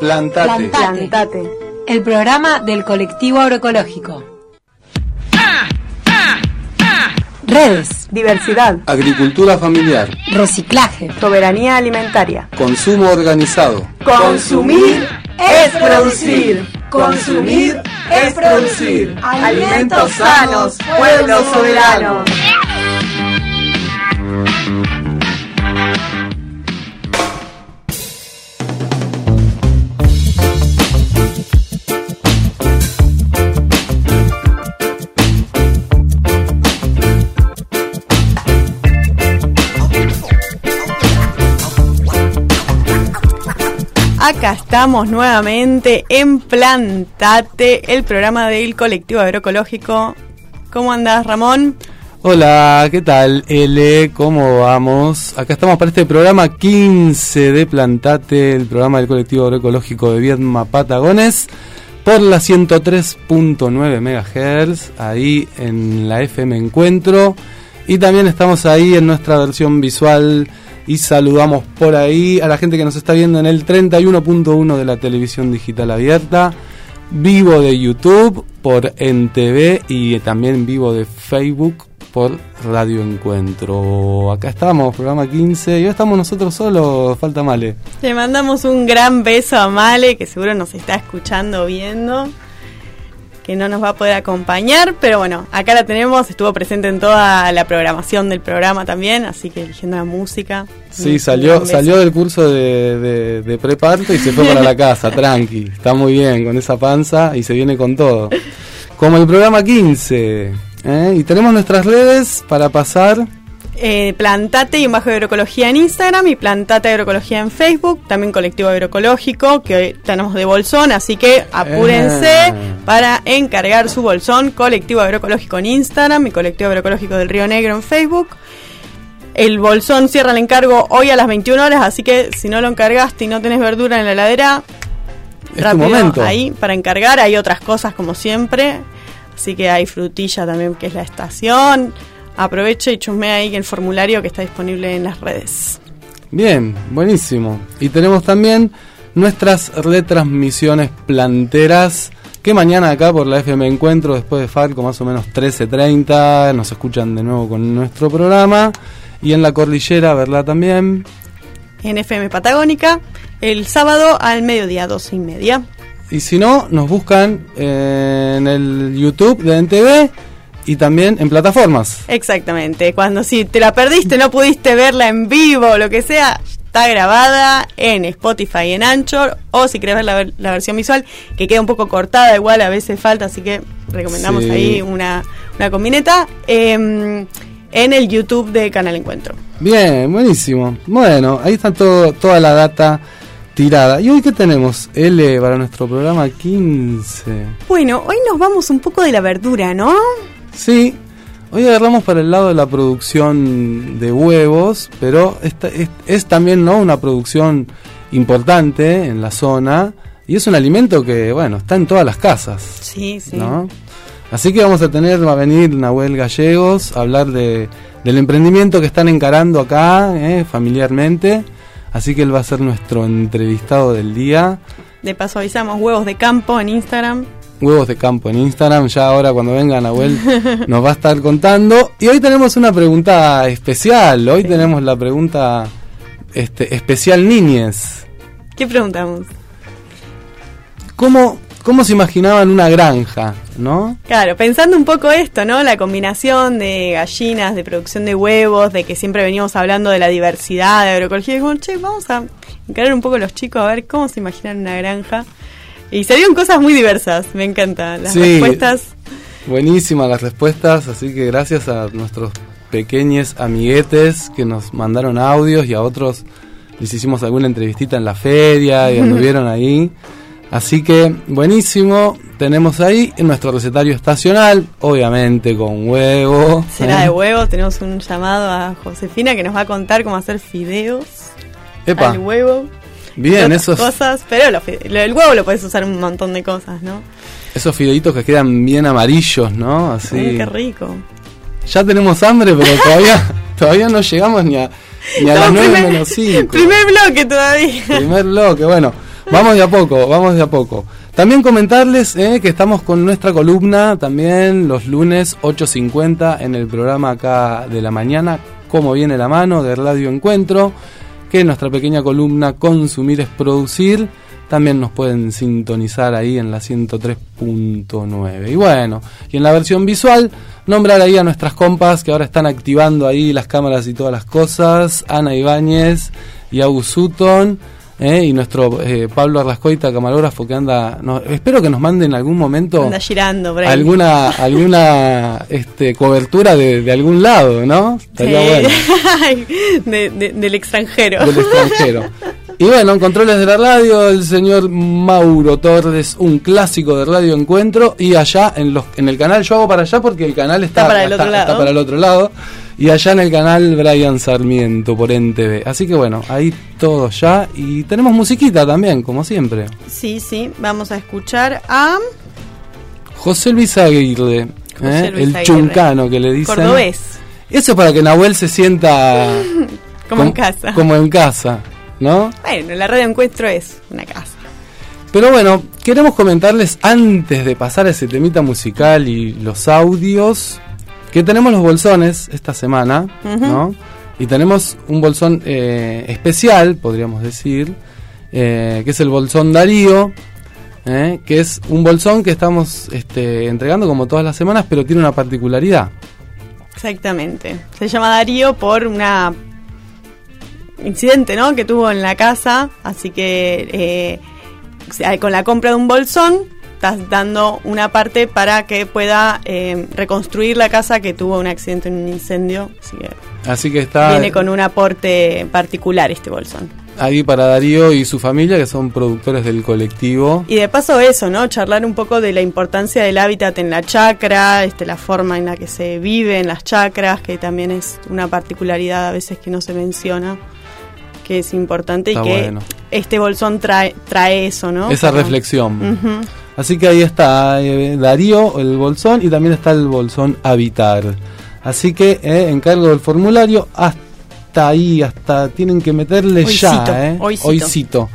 Plantate. Plantate. El programa del colectivo agroecológico. Redes, Diversidad. Agricultura familiar. reciclaje, Soberanía alimentaria. Consumo organizado. Consumir es producir. Consumir es producir. Alimentos sanos, pueblo soberano. Acá estamos nuevamente en Plantate, el programa del colectivo agroecológico. ¿Cómo andás, Ramón? Hola, ¿qué tal? L, ¿cómo vamos? Acá estamos para este programa 15 de Plantate, el programa del colectivo agroecológico de Viedma Patagones, por la 103.9 MHz, ahí en la FM Encuentro. Y también estamos ahí en nuestra versión visual y saludamos por ahí a la gente que nos está viendo en el 31.1 de la televisión digital abierta, vivo de YouTube por NTV y también vivo de Facebook por Radio Encuentro. Acá estamos, programa 15, y hoy estamos nosotros solos, falta Male. Le mandamos un gran beso a Male, que seguro nos está escuchando, viendo, que no nos va a poder acompañar, pero bueno, acá la tenemos, estuvo presente en toda la programación del programa también, así que eligiendo la música. Sí, salió, salió del curso de, de, de preparto y se fue para la casa, tranqui. Está muy bien con esa panza y se viene con todo. Como el programa 15. ¿eh? Y tenemos nuestras redes para pasar. Eh, plantate y bajo de agroecología en Instagram y Plantate Agroecología en Facebook, también colectivo agroecológico que hoy tenemos de bolsón, así que apúrense Eh. para encargar su bolsón, colectivo agroecológico en Instagram y colectivo agroecológico del Río Negro en Facebook. El bolsón cierra el encargo hoy a las 21 horas, así que si no lo encargaste y no tenés verdura en la heladera, Es tu rápido momento. ahí para encargar. Hay otras cosas como siempre, así que hay frutilla también que es la estación. Aproveche y chusmea ahí el formulario que está disponible en las redes. Bien, buenísimo. Y tenemos también nuestras retransmisiones planteras. Que mañana acá por la FM Encuentro, después de Falco, más o menos 13.30, nos escuchan de nuevo con nuestro programa. Y en la cordillera, ¿verdad? También. En FM Patagónica, el sábado al mediodía, 12 y media. Y si no, nos buscan eh, en el YouTube de NTV y también en plataformas. Exactamente. Cuando si te la perdiste, no pudiste verla en vivo lo que sea, está grabada en Spotify en Anchor. O si querés ver la, la versión visual, que queda un poco cortada, igual a veces falta, así que recomendamos Sí. ahí una, una combineta. em, en el YouTube de Canal Encuentro. Bien, buenísimo. Bueno, ahí está todo, toda la data tirada. ¿Y hoy qué tenemos? L para nuestro programa 15. Bueno, hoy nos vamos un poco de la verdura, ¿no? Sí, hoy agarramos para el lado de la producción de huevos, pero esta, es, es también ¿no? una producción importante en la zona y es un alimento que, bueno, está en todas las casas. Sí, sí. ¿no? Así que vamos a tener, va a venir Nahuel Gallegos a hablar de, del emprendimiento que están encarando acá, eh, familiarmente. Así que él va a ser nuestro entrevistado del día. De paso avisamos huevos de campo en Instagram. Huevos de campo en Instagram, ya ahora cuando venga Nahuel nos va a estar contando. Y hoy tenemos una pregunta especial, hoy tenemos la pregunta este, especial niñez. ¿Qué preguntamos? ¿Cómo, ¿Cómo se imaginaban una granja, no? Claro, pensando un poco esto, ¿no? La combinación de gallinas, de producción de huevos, de que siempre venimos hablando de la diversidad de agroecología. Y che, vamos a encarar un poco a los chicos a ver cómo se imaginan una granja. Y salieron cosas muy diversas, me encantan las Sí. respuestas. Buenísimas las respuestas, así que gracias a nuestros pequeños amiguetes que nos mandaron audios y a otros les hicimos alguna entrevistita en la feria y anduvieron ahí. Así que buenísimo, tenemos ahí nuestro recetario estacional, obviamente con huevo. Será ¿eh? de huevo, tenemos un llamado a Josefina que nos va a contar cómo hacer fideos Epa, al huevo. Bien, esos, cosas, pero fide- lo- el huevo lo puedes usar un montón de cosas, ¿no? esos fideitos que quedan bien amarillos, ¿no? Así. Mm, qué rico. Ya tenemos hambre, pero todavía, todavía no llegamos ni a, ni a las No, 9 primer- menos 5. Primer bloque todavía. Primer bloque, bueno. vamos de a poco, vamos de a poco. También comentarles eh, que estamos con nuestra columna también los lunes 8.50 en el programa acá de la mañana, como viene la mano de Radio Encuentro, que nuestra pequeña columna Consumir es Producir. También nos pueden sintonizar ahí en la 103.9. Y bueno, y en la versión visual, nombrar ahí a nuestras compas que ahora están activando ahí las cámaras y todas las cosas. Ana Ibáñez y August Sutton. ¿Eh? y nuestro eh, Pablo Arrascoita, camarógrafo, que anda, no, espero que nos manden en algún momento Anda girando, por ahí. alguna alguna este, cobertura de, de algún lado, ¿no? Estaría Sí. bueno, de- de- del extranjero. del extranjero. Y bueno, en controles de la radio, el señor Mauro Torres, un clásico de Radio Encuentro, y allá en los en el canal, yo hago para allá porque el canal está, Está para el otro lado. está para el otro lado, y allá en el canal Brian Sarmiento por NTV. Así que bueno, ahí todo ya, y tenemos musiquita también, como siempre. Sí, sí, vamos a escuchar a José Luis Aguirre, José ¿eh? Luis el Aguirre. chuncano que le dicen. Cordobés, Eso es para que Nahuel se sienta como en casa. Como en casa, ¿no? Bueno, la radio encuentro es una casa. Pero bueno, queremos comentarles antes de pasar a ese temita musical y los audios que tenemos los bolsones esta semana. ¿no? Y tenemos un bolsón eh, especial, podríamos decir, eh, que es el bolsón Darío, ¿eh? que es un bolsón que estamos este, entregando como todas las semanas, pero tiene una particularidad. Exactamente. Se llama Darío por una incidente, ¿no? Que tuvo en la casa, así que eh, con la compra de un bolsón estás dando una parte para que pueda eh, reconstruir la casa que tuvo un accidente en un incendio. Así que Así que está viene con un aporte particular este bolsón. ahí para Darío y su familia, que son productores del colectivo. Y de paso eso, ¿no? Charlar un poco de la importancia del hábitat en la chacra, este, la forma en la que se vive en las chacras, que también es una particularidad a veces que no se menciona, que es importante Está y que bueno. este bolsón trae, trae eso, ¿no? Esa Como- reflexión. Ujú. Así que ahí está eh, Darío, el bolsón, y también está el bolsón Habitar. Así que eh, encargo del formulario hasta ahí, hasta tienen que meterle Hoycito, ya, ¿eh? hoycito. Hoycito.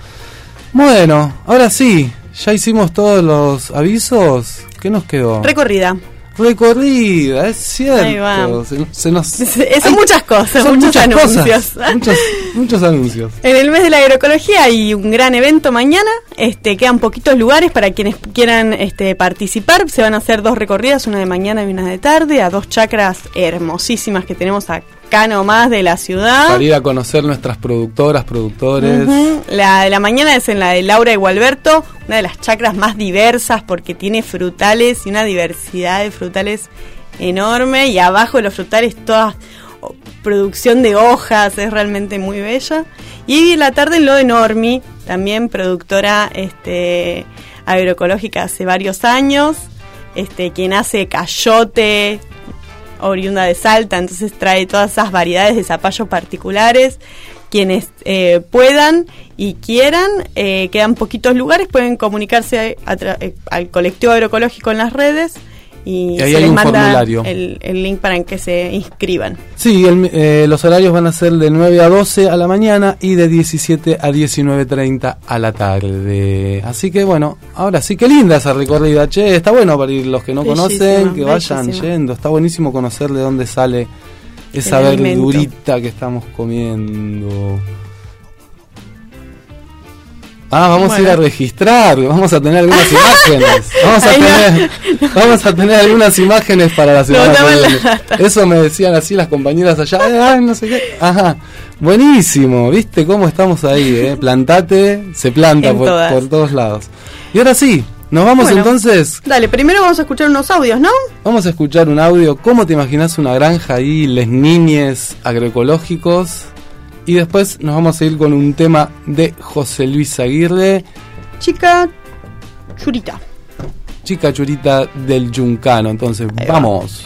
Bueno, ahora sí, ya hicimos todos los avisos. ¿Qué nos quedó? Recorrida. Recorrida, es cierto. Se, se nos... Son muchas cosas, son muchos muchas anuncios. cosas. Muchos, muchos anuncios. En el mes de la agroecología hay un gran evento mañana. Este, quedan poquitos lugares para quienes quieran este, participar. Se van a hacer dos recorridas, una de mañana y una de tarde, a dos chacras hermosísimas que tenemos acá nomás de la ciudad. Para ir a conocer nuestras productoras, productores. La de la mañana es en la de Laura y Gualberto, una de las chacras más diversas porque tiene frutales y una diversidad de frutales enorme. Y abajo de los frutales toda producción de hojas, es realmente muy bella. Y en la tarde en lo de Normi, también productora este, agroecológica hace varios años, este, quien hace cayote, oriunda de Salta, entonces trae todas esas variedades de zapallo particulares. Quienes eh, puedan y quieran, eh, quedan poquitos lugares, pueden comunicarse a eh, al colectivo agroecológico en las redes y, Y ahí se hay les un manda formulario. el, el link para que se inscriban. Sí, el- eh, los horarios van a ser de 9 a 12 a la mañana y de 17 a 19.30 a la tarde. Así que bueno, ahora sí, qué linda esa recorrida. Che, está bueno para ir los que no conocen, que vayan yendo. Está buenísimo conocer de dónde sale esa verdurita que estamos comiendo. Ah, vamos a ir a registrar, vamos a tener algunas imágenes. Vamos a Ay, no. tener, vamos a tener algunas imágenes para la semana que la viene. data. Eso me decían así las compañeras allá. "Eh, Ay, no sé qué. Ajá. Buenísimo. ¿Viste cómo estamos ahí? Eh? Plantate, se planta por, todos lados. Y ahora sí, nos vamos Bueno. entonces. Dale, primero vamos a escuchar unos audios, ¿no? Vamos a escuchar un audio. ¿Cómo te imaginas una granja ahí, les niñes agroecológicos? Y después nos vamos a ir con un tema de José Luis Aguirre, Chica churita. chica churita del Yuncano. Entonces, va. vamos.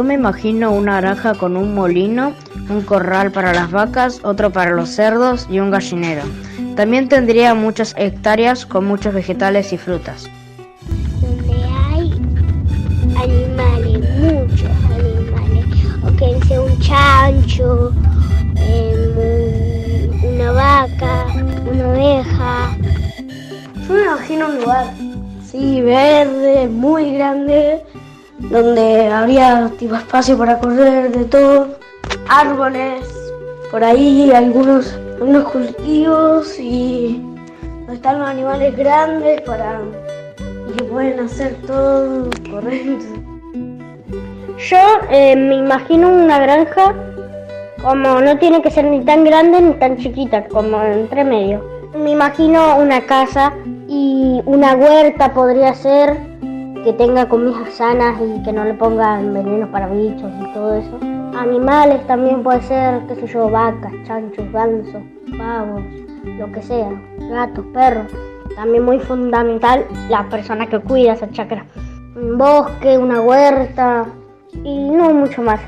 Yo me imagino una granja con un molino, un corral para las vacas, otro para los cerdos y un gallinero. También tendría muchas hectáreas con muchos vegetales y frutas. Donde hay animales, muchos animales. O que sea un chancho, em, una vaca, una oveja. Yo me imagino un lugar, sí, verde, muy grande, donde habría tipo espacio para correr de todo, árboles, por ahí algunos, algunos cultivos y donde están los animales grandes para y que pueden hacer todo correcto. Yo eh, me imagino una granja como no tiene que ser ni tan grande ni tan chiquita, como entre medio. Me imagino una casa y una huerta podría ser que tenga comidas sanas y que no le pongan venenos para bichos y todo eso. Animales también puede ser, qué sé yo, vacas, chanchos, gansos, pavos, lo que sea, gatos, perros. También muy fundamental la persona que cuida esa chacra. Un bosque, una huerta y no mucho más.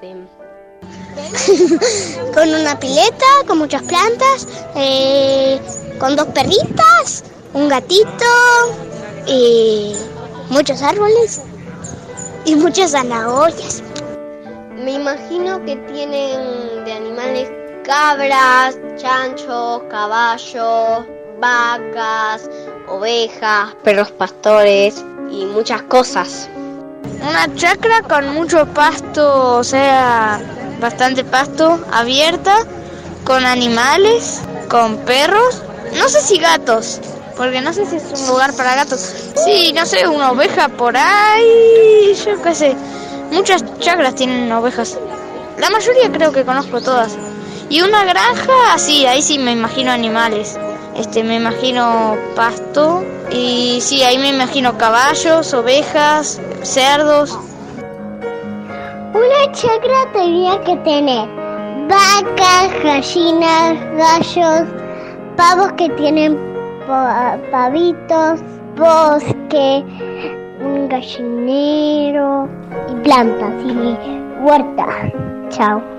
con una pileta, con muchas plantas, eh, con dos perritas, un gatito y muchos árboles y muchas zanahorias. Me imagino que tienen de animales cabras, chanchos, caballos, vacas, ovejas, perros pastores y muchas cosas. Una chacra con mucho pasto, o sea, bastante pasto, abierta, con animales, con perros, no sé si gatos, porque no sé si es un lugar para gatos. Sí, no sé, una oveja por ahí, yo qué sé. Muchas chacras tienen ovejas. La mayoría creo que conozco todas. Y una granja, sí, ahí sí me imagino animales. Este, me imagino pasto y sí, ahí me imagino caballos, ovejas, cerdos. Una chacra tenía que tener vacas, gallinas, gallos, pavos que tienen pa- pavitos, bosque, un gallinero y plantas y huerta. Chao.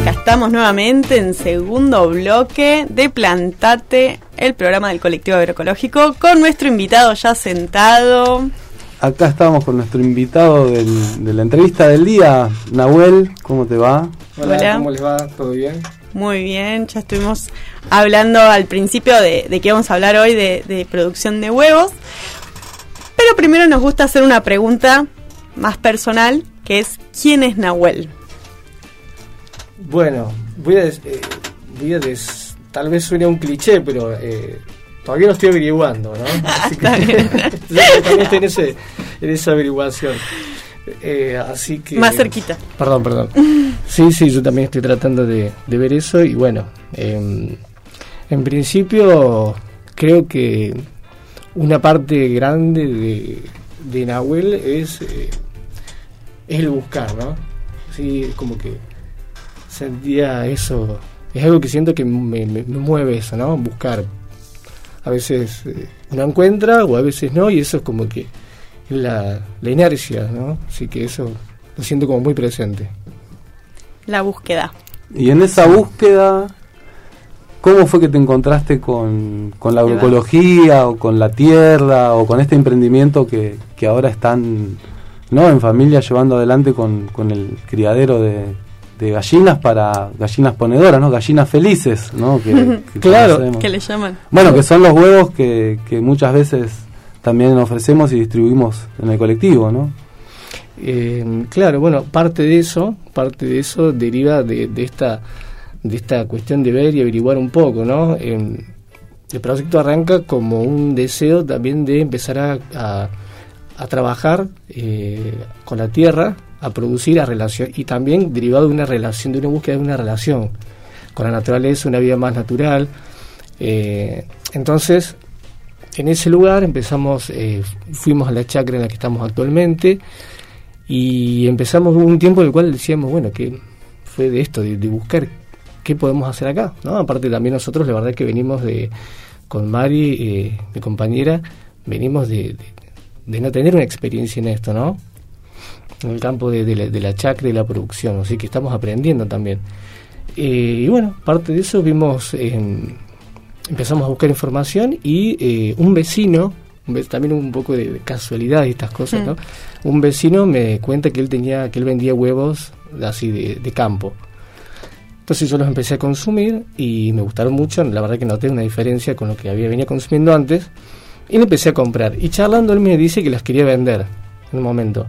Acá estamos nuevamente en segundo bloque de Plantate, el programa del colectivo agroecológico, con nuestro invitado ya sentado. Acá estamos con nuestro invitado del- de la entrevista del día, Nahuel, ¿cómo te va? Hola, Hola. ¿cómo les va? ¿Todo bien? Muy bien, ya estuvimos hablando al principio de, de que vamos a hablar hoy de, de producción de huevos. Pero primero nos gusta hacer una pregunta más personal, que es ¿quién es Nahuel? Bueno, voy a, des- eh, voy a des- tal vez suene un cliché, pero eh, todavía lo estoy averiguando, ¿no? Así que también estoy en, ese, en esa averiguación. Eh, así que... Más cerquita. Perdón, perdón. Sí, sí, yo también estoy tratando de, de ver eso y bueno, em, en principio creo que una parte grande de, de Nahuel es, eh, es el buscar, ¿no? Sí, como que sentía eso, es algo que siento que me, me- me mueve eso, ¿no? Buscar. A veces eh, uno encuentra o a veces no y eso es como que la, la inercia, ¿no? Así que eso lo siento como muy presente. La búsqueda. Y en esa búsqueda, ¿cómo fue que te encontraste con, con la agroecología o con la tierra o con este emprendimiento que, que ahora están ¿no? en familia llevando adelante con, con el criadero de, de gallinas para gallinas ponedoras, ¿no? gallinas felices? ¿no? Que, que Claro. conocemos. ¿Qué le llaman? Bueno, que son los huevos que, que muchas veces también ofrecemos y distribuimos en el colectivo, ¿no? Eh, claro, bueno, parte de eso, parte de eso deriva de, de esta de esta cuestión de ver y averiguar un poco, ¿no? Eh, el proyecto arranca como un deseo también de empezar a, a- a trabajar eh, con la tierra, a producir, a relación y también derivado de una relación, de una búsqueda de una relación con la naturaleza, una vida más natural. Eh, entonces, en ese lugar empezamos, eh, fuimos a la chacra en la que estamos actualmente y empezamos un tiempo en el cual decíamos, bueno, que fue de esto, de, de buscar qué podemos hacer acá, ¿no? Aparte también nosotros, la verdad que venimos de, con Mari, eh, mi compañera, venimos de, de- de no tener una experiencia en esto, ¿no? En el campo de, de la, de la chacra y la producción, así que estamos aprendiendo también. Eh, y bueno, parte de eso vimos, eh, empezamos a buscar información y eh, un vecino, también un poco de, casualidad y estas cosas, Mm. ¿no? Un vecino me cuenta que él tenía, que él vendía huevos así de, de campo. Entonces yo los empecé a consumir y me gustaron mucho, la verdad que noté una diferencia con lo que había venido consumiendo antes y le empecé a comprar. Y charlando él me dice que las quería vender en un momento.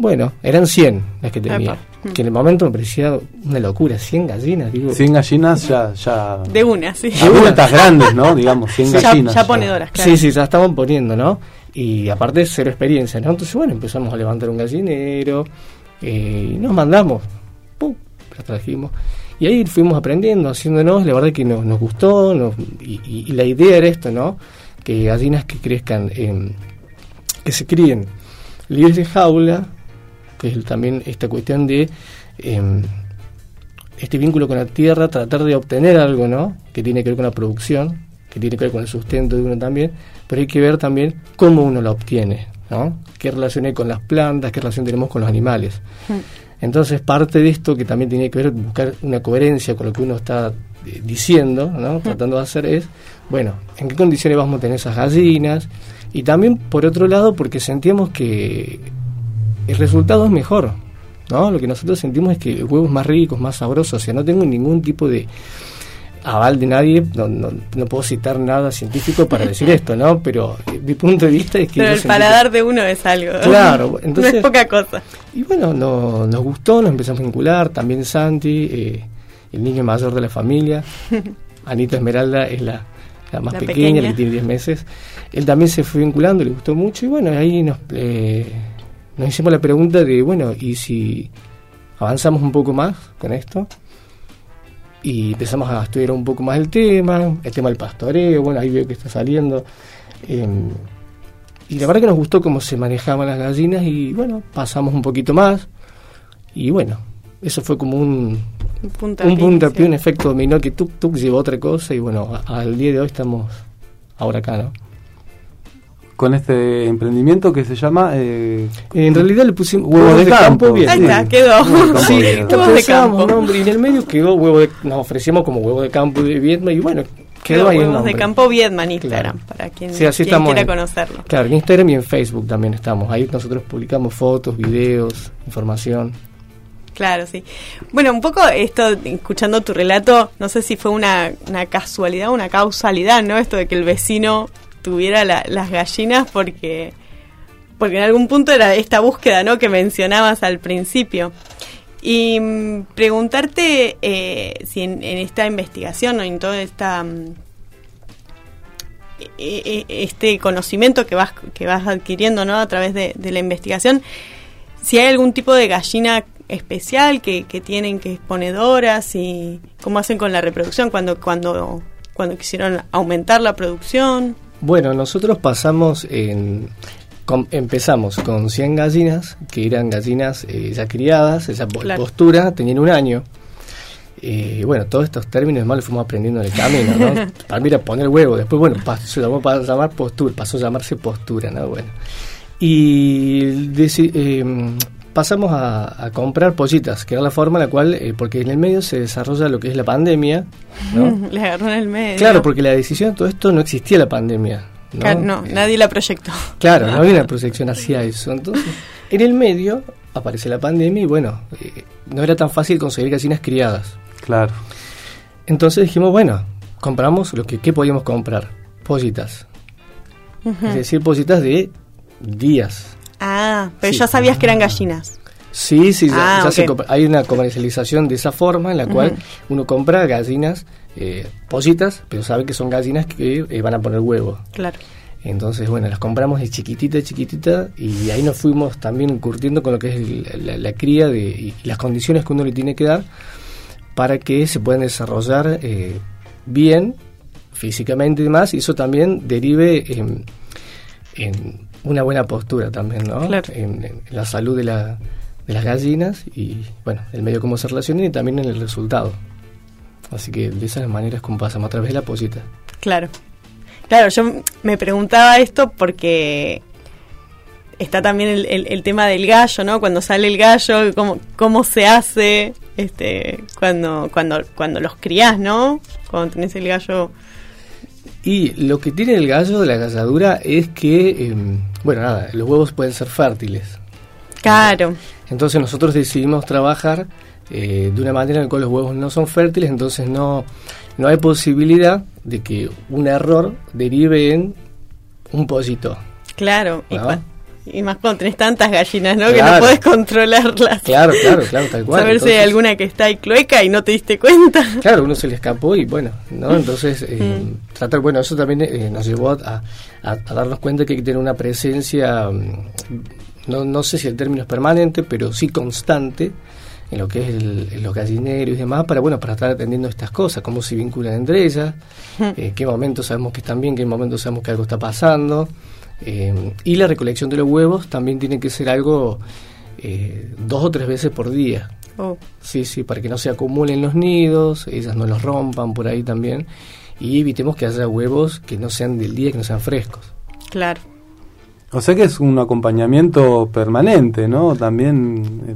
Bueno, eran 100 las que tenía, Epa. que en el momento me parecía una locura, 100 gallinas, digo. 100 gallinas ya... ya De una, sí. adultas grandes, ¿no? Digamos, 100 Ya, gallinas. ya ponedoras, claro. Sí, sí, ya estaban poniendo, ¿no? Y aparte cero experiencia, ¿no? Entonces, bueno, empezamos a levantar un gallinero eh, y nos mandamos. ¡Pum! La trajimos. Y ahí fuimos aprendiendo, haciéndonos, la verdad que nos, nos gustó, nos- y, y- y la idea era esto, ¿no? Que gallinas que crezcan, en- que se críen libres de jaula, que es también esta cuestión de em, este vínculo con la tierra, tratar de obtener algo, ¿no? Que tiene que ver con la producción, que tiene que ver con el sustento de uno también, pero hay que ver también cómo uno la obtiene, ¿no? ¿Qué relación hay con las plantas, qué relación tenemos con los animales? Entonces, parte de esto que también tiene que ver, buscar una coherencia con lo que uno está eh, diciendo, ¿no? tratando de hacer es, bueno, ¿en qué condiciones vamos a tener esas gallinas? Y también, por otro lado, porque sentíamos que el resultado es mejor, ¿no? Lo que nosotros sentimos es que el huevo es más rico, es más sabroso, o sea, no tengo ningún tipo de aval de nadie, no, no, no puedo citar nada científico para decir esto, ¿no? Pero eh, mi punto de vista es que... Pero el paladar de uno es algo. Claro, entonces- no es poca cosa. y bueno, no- nos gustó, nos empezamos a vincular, también Santi, eh, el niño mayor de la familia, Anita Esmeralda es la, la más La pequeña, pequeña. la que tiene 10 meses. Él también se fue vinculando, le gustó mucho y bueno, ahí nos, eh, nos hicimos la pregunta de, bueno, ¿y si avanzamos un poco más con esto? Y empezamos a estudiar un poco más el tema, el tema del pastoreo, bueno, ahí veo que está saliendo. eh, y la verdad que nos gustó cómo se manejaban las gallinas y bueno, pasamos un poquito más. Y bueno, eso fue como un, Un punto un puntapié, un efecto dominó que tuk tuk llevó otra cosa y bueno, al día de hoy estamos ahora acá, ¿no? Con este emprendimiento que se llama... eh, En realidad le pusimos Huevos de campo. bien. Ahí está, quedó. Huevos de campo, Sí. Huevos de campo. nombre, y en el medio quedó huevo de, nos ofrecimos como huevo de campo de Vietnam y bueno, quedó ahí el nombre. de Campo Viedma Instagram, Claro. para quien, Sí, así quien estamos quiera en- conocerlo. Claro, en Instagram y en Facebook también estamos. Ahí nosotros publicamos fotos, videos, información. Claro, sí. Bueno, un poco esto, escuchando tu relato, no sé si fue una, una casualidad o una causalidad, ¿no? Esto de que el vecino tuviera la- las gallinas porque, porque en algún punto era esta búsqueda, ¿no? Que mencionabas al principio. Y mm, preguntarte eh, si en, esta investigación o en toda esta... mm, e- e- este conocimiento que vas que vas adquiriendo no a través de, la investigación si hay algún tipo de gallina especial que, que tienen que es y cómo hacen con la reproducción cuando cuando cuando quisieron aumentar la producción Bueno, nosotros pasamos en... com- empezamos con 100 gallinas, que eran gallinas eh, ya criadas, esa Claro. postura, tenían un año. Eh, bueno, todos estos términos más los fuimos aprendiendo en el camino, ¿no? Para mí era poner huevo, después, bueno, pasó, se llamó para llamar postura, pasó a llamarse postura, ¿no? Bueno. Y deci- eh, pasamos a, a comprar pollitas, que era la forma en la cual, eh, porque en el medio se desarrolla lo que es la pandemia, ¿no? le agarró en el medio Claro, porque la decisión de todo esto no existía la pandemia. ¿no? Claro, no, Eh, nadie la proyectó Claro, no había una proyección hacia eso. Entonces, en el medio aparece la pandemia y bueno, eh, no era tan fácil conseguir gallinas criadas. Claro. Entonces dijimos, bueno, compramos lo que ¿qué podíamos comprar, pollitas. Es decir, pollitas de días. Ah pero Sí. ya sabías que eran gallinas Sí, sí, ya, Ah, ya hay una comercialización de esa forma en la cual uno compra gallinas, eh, pollitas, pero sabe que son gallinas que eh, van a poner huevo. claro Entonces, bueno, las compramos de chiquitita, chiquitita, y ahí nos fuimos también curtiendo con lo que es el- la, la cría de, y las condiciones que uno le tiene que dar para que se puedan desarrollar eh, bien físicamente y demás, y eso también derive en, en una buena postura también, ¿no? Claro. En, en la salud de, la, de las gallinas y, bueno, el medio cómo se relacionan y también en el resultado. Así que de esas maneras como pasamos a través de la pollita. Claro. Claro, yo me preguntaba esto porque está también el, el- el tema del gallo, ¿no? Cuando sale el gallo, cómo, cómo se hace este cuando, cuando, cuando los crías, ¿no? Cuando tenés el gallo. Y lo que tiene el gallo de la galladura es que, eh, bueno, nada, los huevos pueden ser fértiles. Claro, Entonces nosotros decidimos trabajar eh, de una manera en la cual los huevos no son fértiles, entonces no, no hay posibilidad de que un error derive en un pollito. claro. Y. y más cuando tenés tantas gallinas, ¿no? Que no podés controlarlas. Claro, claro, claro, tal cual. Saber si hay alguna que está ahí cloeca y no te diste cuenta. Claro, uno se le escapó y bueno, ¿no? Entonces, eh, Mm. tratar, bueno, eso también eh, nos llevó a, a- a darnos cuenta que hay que tener una presencia, mm, no, no sé si el término es permanente, pero sí constante en lo que es el- en los gallineros y demás, para bueno, para estar atendiendo estas cosas, cómo se vinculan entre ellas, eh, qué momentos sabemos que están bien, qué momentos sabemos que algo está pasando. Eh, y la recolección de los huevos también tiene que ser algo eh, dos o tres veces por día. Oh, Sí, sí, para que no se acumulen los nidos, ellas no los rompan por ahí también. Y evitemos que haya huevos que no sean del día, que no sean frescos. claro. O sea que es un acompañamiento permanente, ¿no? También eh,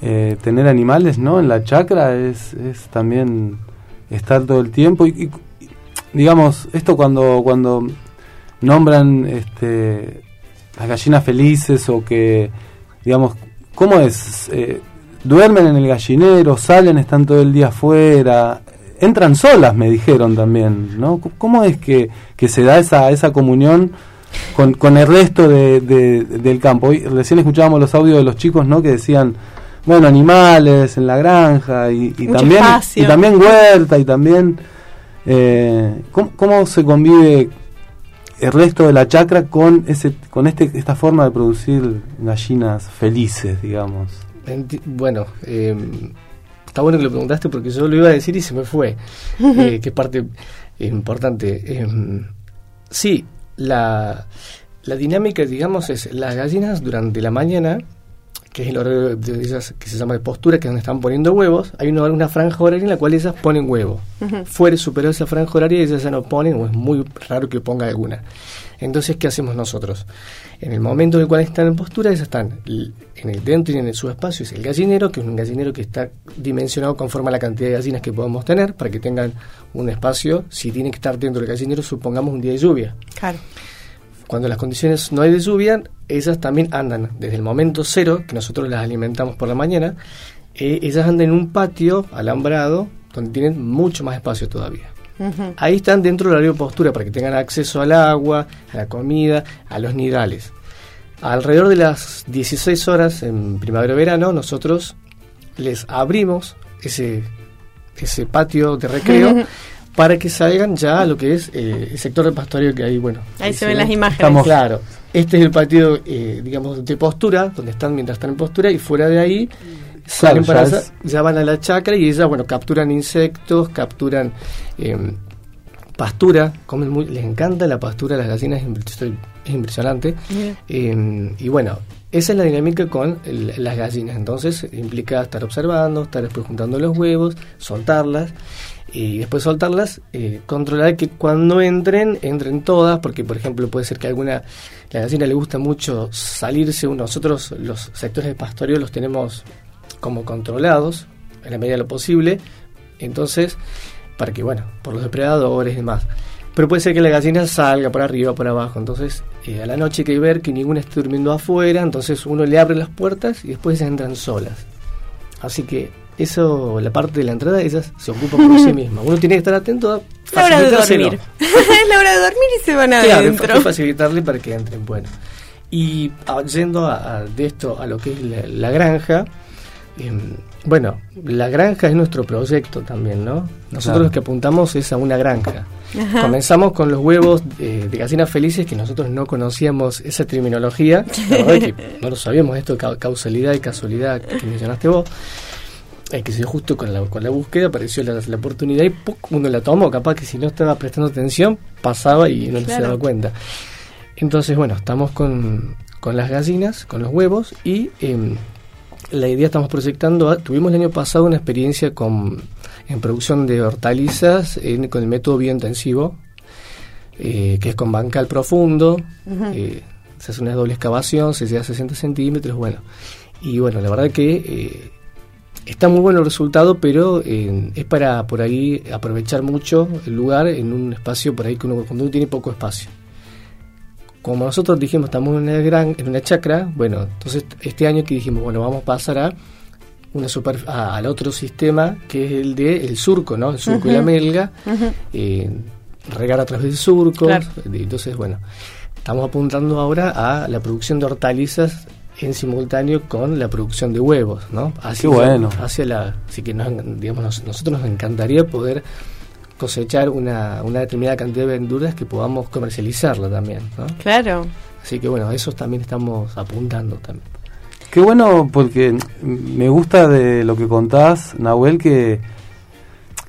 eh, tener animales, ¿no? En la chacra es, es también estar todo el tiempo. Y, y, digamos, esto cuando, cuando nombran este, las gallinas felices o que, digamos, ¿cómo es? Eh, duermen en el gallinero, salen, están todo el día afuera, entran solas, me dijeron también, ¿no? ¿Cómo es que, que se da esa, esa comunión con, con el resto de, de- del campo? Hoy, recién escuchábamos los audios de los chicos, ¿no? Que decían, bueno, animales en la granja y, también espacio. y también huerta y también eh, ¿cómo, cómo se convive el resto de la chacra con ese con este esta forma de producir gallinas felices, digamos. Enti- Bueno, eh, está bueno que lo preguntaste porque yo lo iba a decir y se me fue, eh, que es parte importante. Eh, sí, la, la dinámica, digamos, es las gallinas durante la mañana, que es el horario de ellas que se llama de postura, que es donde están poniendo huevos, hay una, una franja horaria en la cual ellas ponen huevo. Ujú. Fuera superior esa franja horaria, ellas ya no ponen, o es muy raro que ponga alguna. Entonces, ¿qué hacemos nosotros? En el momento en el cual están en postura, ellas están en el dentro y en el subespacio, es el gallinero, que es un gallinero que está dimensionado conforme a la cantidad de gallinas que podemos tener, para que tengan un espacio, si tiene que estar dentro del gallinero, supongamos un día de lluvia. Claro. Cuando las condiciones no hay de lluvia, ellas también andan desde el momento cero, que nosotros las alimentamos por la mañana, eh, ellas andan en un patio alambrado, donde tienen mucho más espacio todavía. Ahí están dentro del horario de postura para que tengan acceso al agua, a la comida, a los nidales. Alrededor de las 16 horas en primavera-verano nosotros les abrimos ese, ese patio de recreo para que salgan ya a lo que es eh, el sector de pastoreo que hay, bueno. Ahí se ve. ven las imágenes. Estamos- Claro, este es el patio, eh, digamos, de postura, donde están mientras están en postura y fuera de ahí salen Claro, para ya ya van a la chacra y ellas, bueno, capturan insectos, capturan eh, pastura, comen muy, les encanta la pastura, las gallinas es impre- es impresionante. Eh, y bueno, esa es la dinámica con el- las gallinas. Entonces implica estar observando, estar después juntando los huevos, soltarlas y después soltarlas, eh, controlar que cuando entren, entren todas, porque por ejemplo puede ser que alguna, la gallina le gusta mucho salirse, nosotros los sectores de pastoreo los tenemos como controlados en la medida de lo posible, entonces para que bueno, por los depredadores y demás. Pero puede ser que la gallina salga por arriba, por abajo. Entonces, eh, a la noche hay que ver que ninguna esté durmiendo afuera. Entonces, uno le abre las puertas y después entran solas. Así que, eso, la parte de la entrada, ellas se ocupan por sí mismas. Uno tiene que estar atento a La hora de dormir. es la hora de dormir y se van Claro, adentro. hay que facilitarle para que entren. Bueno, y ah, yendo a, a- de esto a lo que es la, la granja, em, bueno, la granja es nuestro proyecto también, ¿no? Nosotros Claro. lo que apuntamos es a una granja. Ajá. Comenzamos con los huevos eh, de gallinas felices, que nosotros no conocíamos esa terminología, la verdad es que no lo sabíamos, esto de ca- causalidad y casualidad que mencionaste vos. Eh, que se justo con la, con la búsqueda, apareció la, la oportunidad y ¡puc! uno la tomó, capaz que si no estaba prestando atención, pasaba y no se Claro. daba cuenta. Entonces, bueno, estamos con, con las gallinas, con los huevos y em, la idea estamos proyectando, a- tuvimos el año pasado una experiencia con, en producción de hortalizas en- con el método biointensivo, eh, que es con bancal profundo, eh, se hace una doble excavación, se llega a 60 centímetros, bueno, y bueno, la verdad que eh, está muy bueno el resultado, pero eh, es para por ahí aprovechar mucho el lugar en un espacio por ahí que uno, cuando uno tiene poco espacio. Como nosotros dijimos, estamos en una gran, en una chacra, bueno, entonces este año que dijimos, bueno, vamos a pasar a una super, a- al otro sistema que es el de el surco, ¿no? El surco y la melga, eh, regar a través del surco. Claro. Entonces, bueno, estamos apuntando ahora a la producción de hortalizas en simultáneo con la producción de huevos, ¿no? Qué bueno. Hacia la, así que nos, digamos, nos- nosotros nos encantaría poder cosechar una, una determinada cantidad de verduras que podamos comercializarla también, ¿no? Claro. Así que bueno, a eso también estamos apuntando también. Qué bueno porque me gusta de lo que contás, Nahuel, que,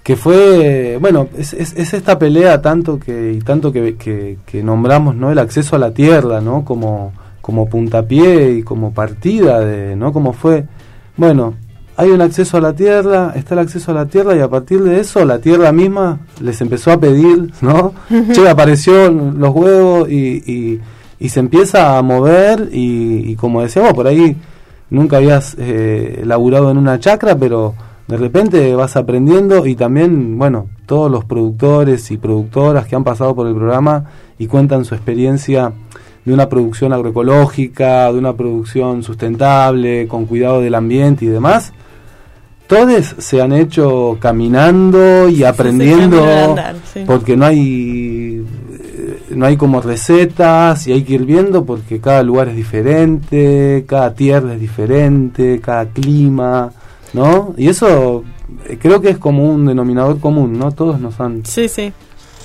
que fue, bueno, es, es, es esta pelea tanto que y tanto que, que, que nombramos, ¿no? El acceso a la tierra, ¿no? Como, como puntapié y como partida de, ¿no? Como fue, bueno, hay un acceso a la tierra, está el acceso a la tierra y a partir de eso la tierra misma les empezó a pedir, ¿no? che, apareció los huevos y, y, y se empieza a mover y, y como decíamos, por ahí nunca habías eh, laburado en una chacra, pero de repente vas aprendiendo y también, bueno, todos los productores y productoras que han pasado por el programa y cuentan su experiencia de una producción agroecológica, de una producción sustentable, con cuidado del ambiente y demás, todos se han hecho caminando y aprendiendo andar, sí. porque no hay eh, no hay como recetas y hay que ir viendo porque cada lugar es diferente, cada tierra es diferente, cada clima, ¿no? Y eso eh, creo que es como un denominador común, ¿no? Todos nos han Sí, sí.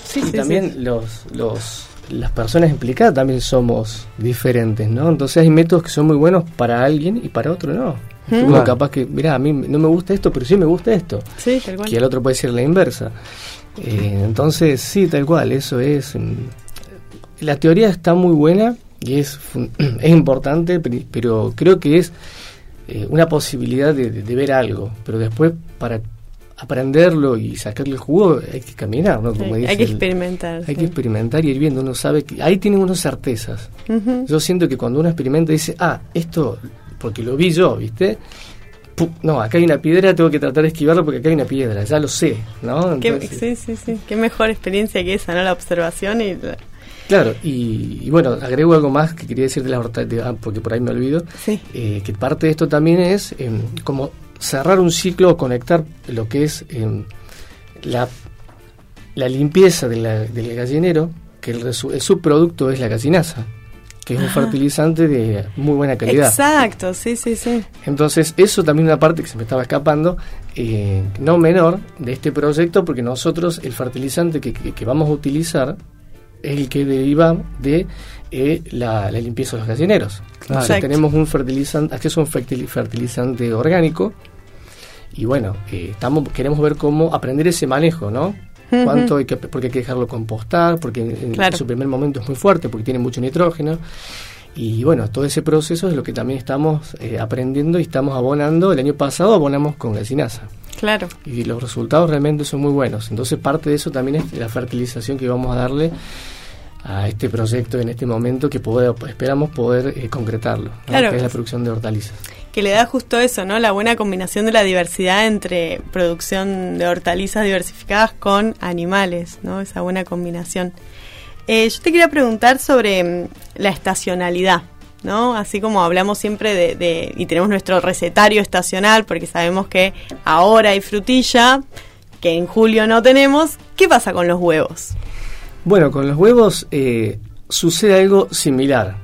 Sí, Sí, y también Los, los, las personas implicadas también somos diferentes, ¿no? Entonces hay métodos que son muy buenos para alguien y para otro no. Ujú. Uno capaz que, mira, a mí no me gusta esto, pero sí me gusta esto. Sí, tal cual. Que al otro puede ser la inversa. Eh, entonces, sí, tal cual, eso es. mm, La teoría está muy buena y es, fun- es importante, pero- pero creo que es eh, una posibilidad de, de- de ver algo. Pero después, para aprenderlo y sacarle el jugo, hay que caminar, ¿no? Como dice hay que el- experimentar. hay sí. que experimentar y ir viendo, uno sabe que ahí tiene uno certezas. Yo siento que cuando uno experimenta dice, ah, esto, porque lo vi yo, ¿viste? Pu- No, acá hay una piedra, tengo que tratar de esquivarla porque acá hay una piedra, ya lo sé, ¿no? Qué- sí, sí, sí. Qué mejor experiencia que esa, ¿no? La observación y... la- Claro, y, y bueno, agrego algo más que quería decir de las hortalizas, porque por ahí me olvido, Sí. eh, que parte de esto también es em, como cerrar un ciclo o conectar lo que es em, la, la limpieza de la- del gallinero, que el, el subproducto es la gallinaza, que es un fertilizante de muy buena calidad. Exacto, sí, sí, sí. Entonces, eso también es una parte que se me estaba escapando, eh, no menor, de este proyecto, porque nosotros el fertilizante que, que- que vamos a utilizar el que deriva de eh, la, la limpieza de los gallineros. Claro. O sea, Exacto. tenemos un fertilizante, acceso a un fertil- fertilizante orgánico, y bueno, eh, estamos queremos ver cómo aprender ese manejo, ¿no? Cuánto hay que, porque hay que dejarlo compostar, porque en, su primer momento es muy fuerte, porque tiene mucho nitrógeno. Y bueno, todo ese proceso es lo que también estamos eh, aprendiendo y estamos abonando. El año pasado abonamos con gallinaza Claro. y los resultados realmente son muy buenos. Entonces parte de eso también es la fertilización que vamos a darle a este proyecto en este momento que poder- esperamos poder eh, concretarlo, ¿no? Claro. que es la producción de hortalizas. Que le da justo eso, ¿no? La buena combinación de la diversidad entre producción de hortalizas diversificadas con animales, ¿no? Esa buena combinación. Eh, yo te quería preguntar sobre mm, la estacionalidad, ¿no? Así como hablamos siempre de, de- y tenemos nuestro recetario estacional, porque sabemos que ahora hay frutilla, que en julio no tenemos. ¿Qué pasa con los huevos? Bueno, con los huevos eh, sucede algo similar.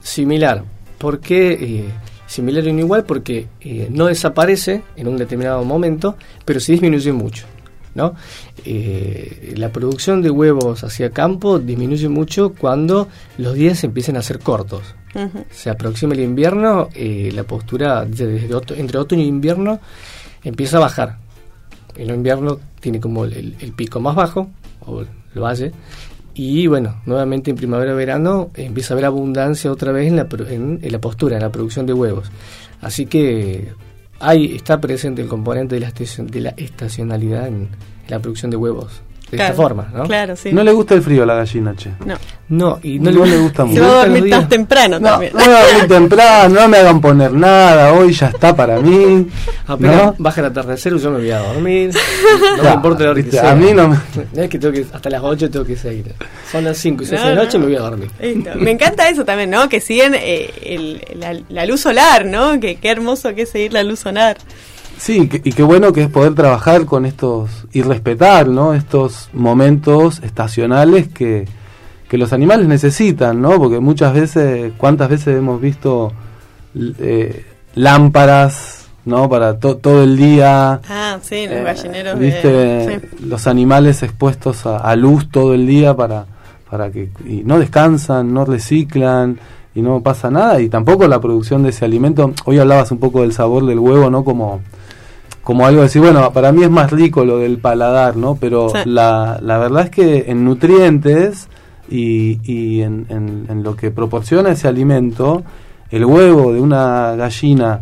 Similar. ¿Por qué eh, similar y no igual? Porque eh, no desaparece en un determinado momento, pero sí disminuye mucho. ¿no? Eh, la producción de huevos hacia campo disminuye mucho cuando los días empiezan a ser cortos. Se aproxima el invierno, eh, la postura entre otoño e invierno empieza a bajar. El invierno tiene como el, pico más bajo, o el valle, y bueno, nuevamente en primavera-verano empieza a haber abundancia otra vez en la, en, en la postura, en la producción de huevos. Así que ahí está presente el componente de la, estacionalidad en la producción de huevos. De Claro, esta forma, ¿no? Claro, sí. No le gusta el frío a la gallina, che. No. No, y No, no, le gusta Se mucho. va a dormir tan temprano No, también. no, muy temprano, no me hagan poner nada, hoy ya está para mí. Apenas ¿no? baja el atardecer yo me voy a dormir. No me importa la hora que viste, sea. a mí no me- es que tengo que hasta las 8 tengo que seguir. Son las 5 y 6 No, de la noche no. me voy a dormir. Listo. Me encanta eso también, ¿no? Que siguen eh, el- la, la luz solar, ¿no? Que qué hermoso que es seguir la luz solar. Sí, que- y qué bueno que es poder trabajar con estos y respetar, ¿no? Estos momentos estacionales que, que los animales necesitan, ¿no? Porque muchas veces, ¿cuántas veces hemos visto eh, lámparas, ¿no? Para to- todo el día. Ah, sí, los Eh, gallineros viste de... sí. los animales expuestos a, a luz todo el día para para que y no descansan no reciclan y no pasa nada y tampoco la producción de ese alimento hoy hablabas un poco del sabor del huevo no como como algo de decir bueno para mí es más rico lo del paladar no pero Sí. la, la verdad es que en nutrientes y, y en, en- en lo que proporciona ese alimento el huevo de una gallina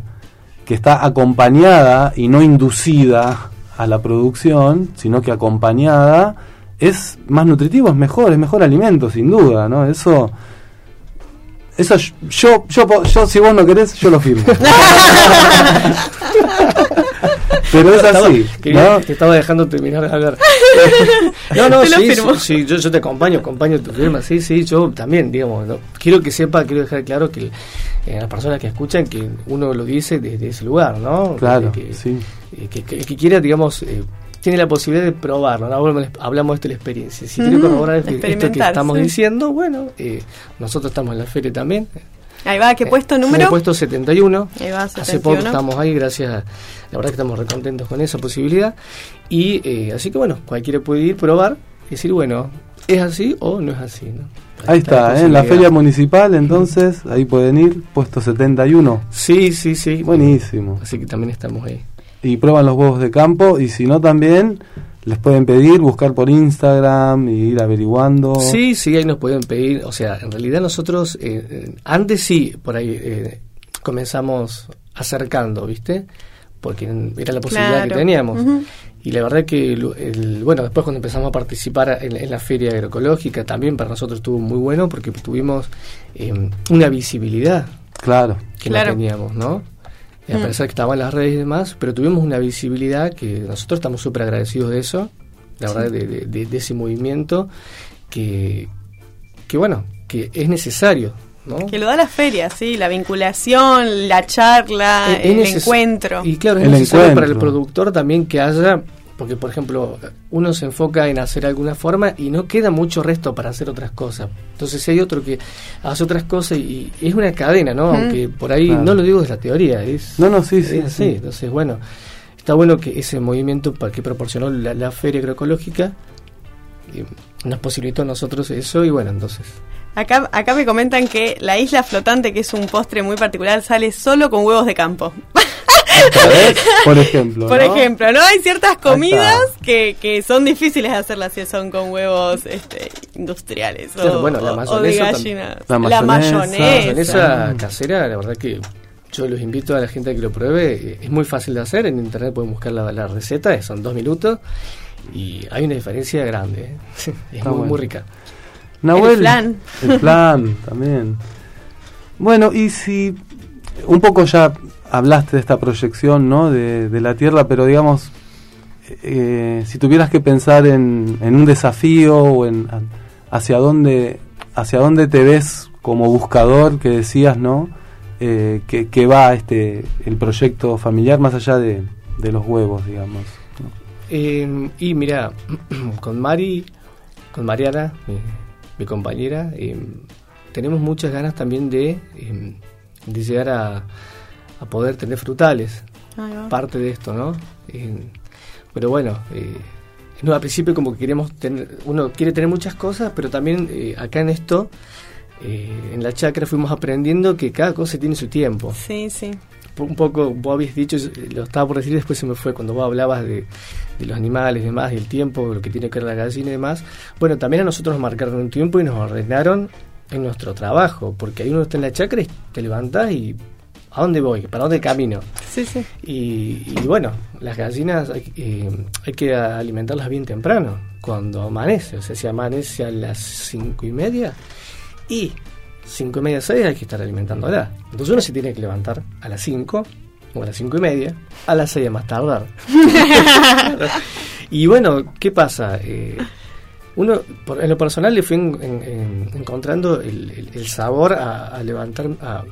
que está acompañada y no inducida a la producción, sino que acompañada, es más nutritivo, es mejor, es mejor alimento, sin duda, ¿no? Eso, eso yo, yo, yo, yo si vos no querés, yo lo firmo. Pero es así, ¿no? Te estaba dejando terminar de hablar. no, no, sí, sí, yo, yo te acompaño, acompaño tu firma, sí, sí, yo también, digamos, ¿no? quiero que sepa, quiero dejar claro que eh, las personas que escuchan, que uno lo dice desde ese lugar, ¿no? Claro, que, sí. eh, que, que- que quiera, digamos, eh, tiene la posibilidad de probarlo, ¿no? Hablamos, de esto de la experiencia. Si quiere Ujú, corroborar esto que estamos sí. diciendo, bueno, eh, nosotros estamos en la feria también. Ahí va, ¿qué puesto En el número? puesto 71. Ahí va, Hace poco 71. estamos ahí, gracias. a- la verdad que estamos recontentos con esa posibilidad. Y eh, así que bueno, cualquiera puede ir, probar y decir, bueno, ¿es así o no es así? ¿no? Ahí está, ¿eh? en la feria municipal, entonces, ahí pueden ir, puesto 71. Sí, sí, sí. Buenísimo. Así que también estamos ahí. Y prueban los huevos de campo, y si no también, les pueden pedir, buscar por Instagram y ir averiguando. Sí, sí, ahí nos pueden pedir. O sea, en realidad nosotros, eh, eh, antes sí, por ahí eh, comenzamos acercando, ¿viste? Porque era la posibilidad que teníamos. Y la verdad que, el, el- bueno, después cuando empezamos a participar en, en la feria agroecológica, también para nosotros estuvo muy bueno porque tuvimos eh, una visibilidad Claro. que Claro. no teníamos, ¿no? Y a Mm. pesar que estaba en las redes y demás, pero tuvimos una visibilidad que nosotros estamos súper agradecidos de eso, la verdad, de, de- de- de ese movimiento que, que, bueno, que es necesario, ¿no? Que lo da la feria, sí, la vinculación, la charla, Es- es el encuentro. Y claro, es El necesario para el encuentro. productor también que haya, porque por ejemplo, uno se enfoca en hacer alguna forma y no queda mucho resto para hacer otras cosas. Entonces si hay otro que hace otras cosas y, y es una cadena, ¿no? Aunque por ahí Claro. no lo digo desde la teoría, es... No, no, sí, sí, así. sí. Entonces, bueno, está bueno que ese movimiento para que proporcionó la, la feria agroecológica eh, nos posibilitó a nosotros eso y bueno, entonces... Acá, acá me comentan que la isla flotante, que es un postre muy particular, sale solo con huevos de campo. ¿Sabes? Por ejemplo. Por ¿no? ejemplo, ¿no? Hay ciertas comidas que, que son difíciles de hacerlas si son con huevos este, industriales o, bueno, la o- o de mayonesa gallinas. La La mayonesa. mayonesa. En esa casera, la verdad que yo los invito a la gente a que lo pruebe. Es muy fácil de hacer. En internet pueden buscar la, la receta, son dos minutos. Y hay una diferencia grande. eh. Es Está muy, bueno. muy rica. Nahuel, El flan. El flan también. Bueno, y si un poco ya hablaste de esta proyección, ¿no? De, la Tierra, pero digamos, eh, si tuvieras que pensar en, en un desafío o en hacia dónde hacia dónde te ves como buscador que decías, ¿no? Eh, que, va este el proyecto familiar más allá de, los huevos, digamos. Eh, y mira, con Mari, con Mariana, mi, compañera, eh, tenemos muchas ganas también de, eh, de llegar a, a poder tener frutales. Parte de esto, ¿no? Eh, pero bueno, eh, no, al principio como que queremos tener, uno quiere tener muchas cosas, pero también eh, acá en esto, eh, en la chacra fuimos aprendiendo que cada cosa tiene su tiempo. Sí, sí. Un poco, vos habías dicho, eh, lo estaba por decir, después se me fue, cuando vos hablabas de, de los animales y demás, del tiempo, lo que tiene que ver la gallina y demás. Bueno, también a nosotros nos marcaron un tiempo y nos ordenaron en nuestro trabajo, porque ahí uno está en la chacra y te levantás y ¿a dónde voy? ¿Para dónde camino? Sí, sí. Y, y bueno, las gallinas hay, eh, hay que alimentarlas bien temprano, cuando amanece. O sea, si amanece a las cinco y media y cinco y media, seis hay que estar alimentándola. Entonces uno se tiene que levantar a las cinco o a las cinco y media, a las seis más tardar. y bueno, ¿qué pasa? Eh, uno, por- en lo personal, le fui en- en- en- encontrando el, el- el sabor a, a levantar, a,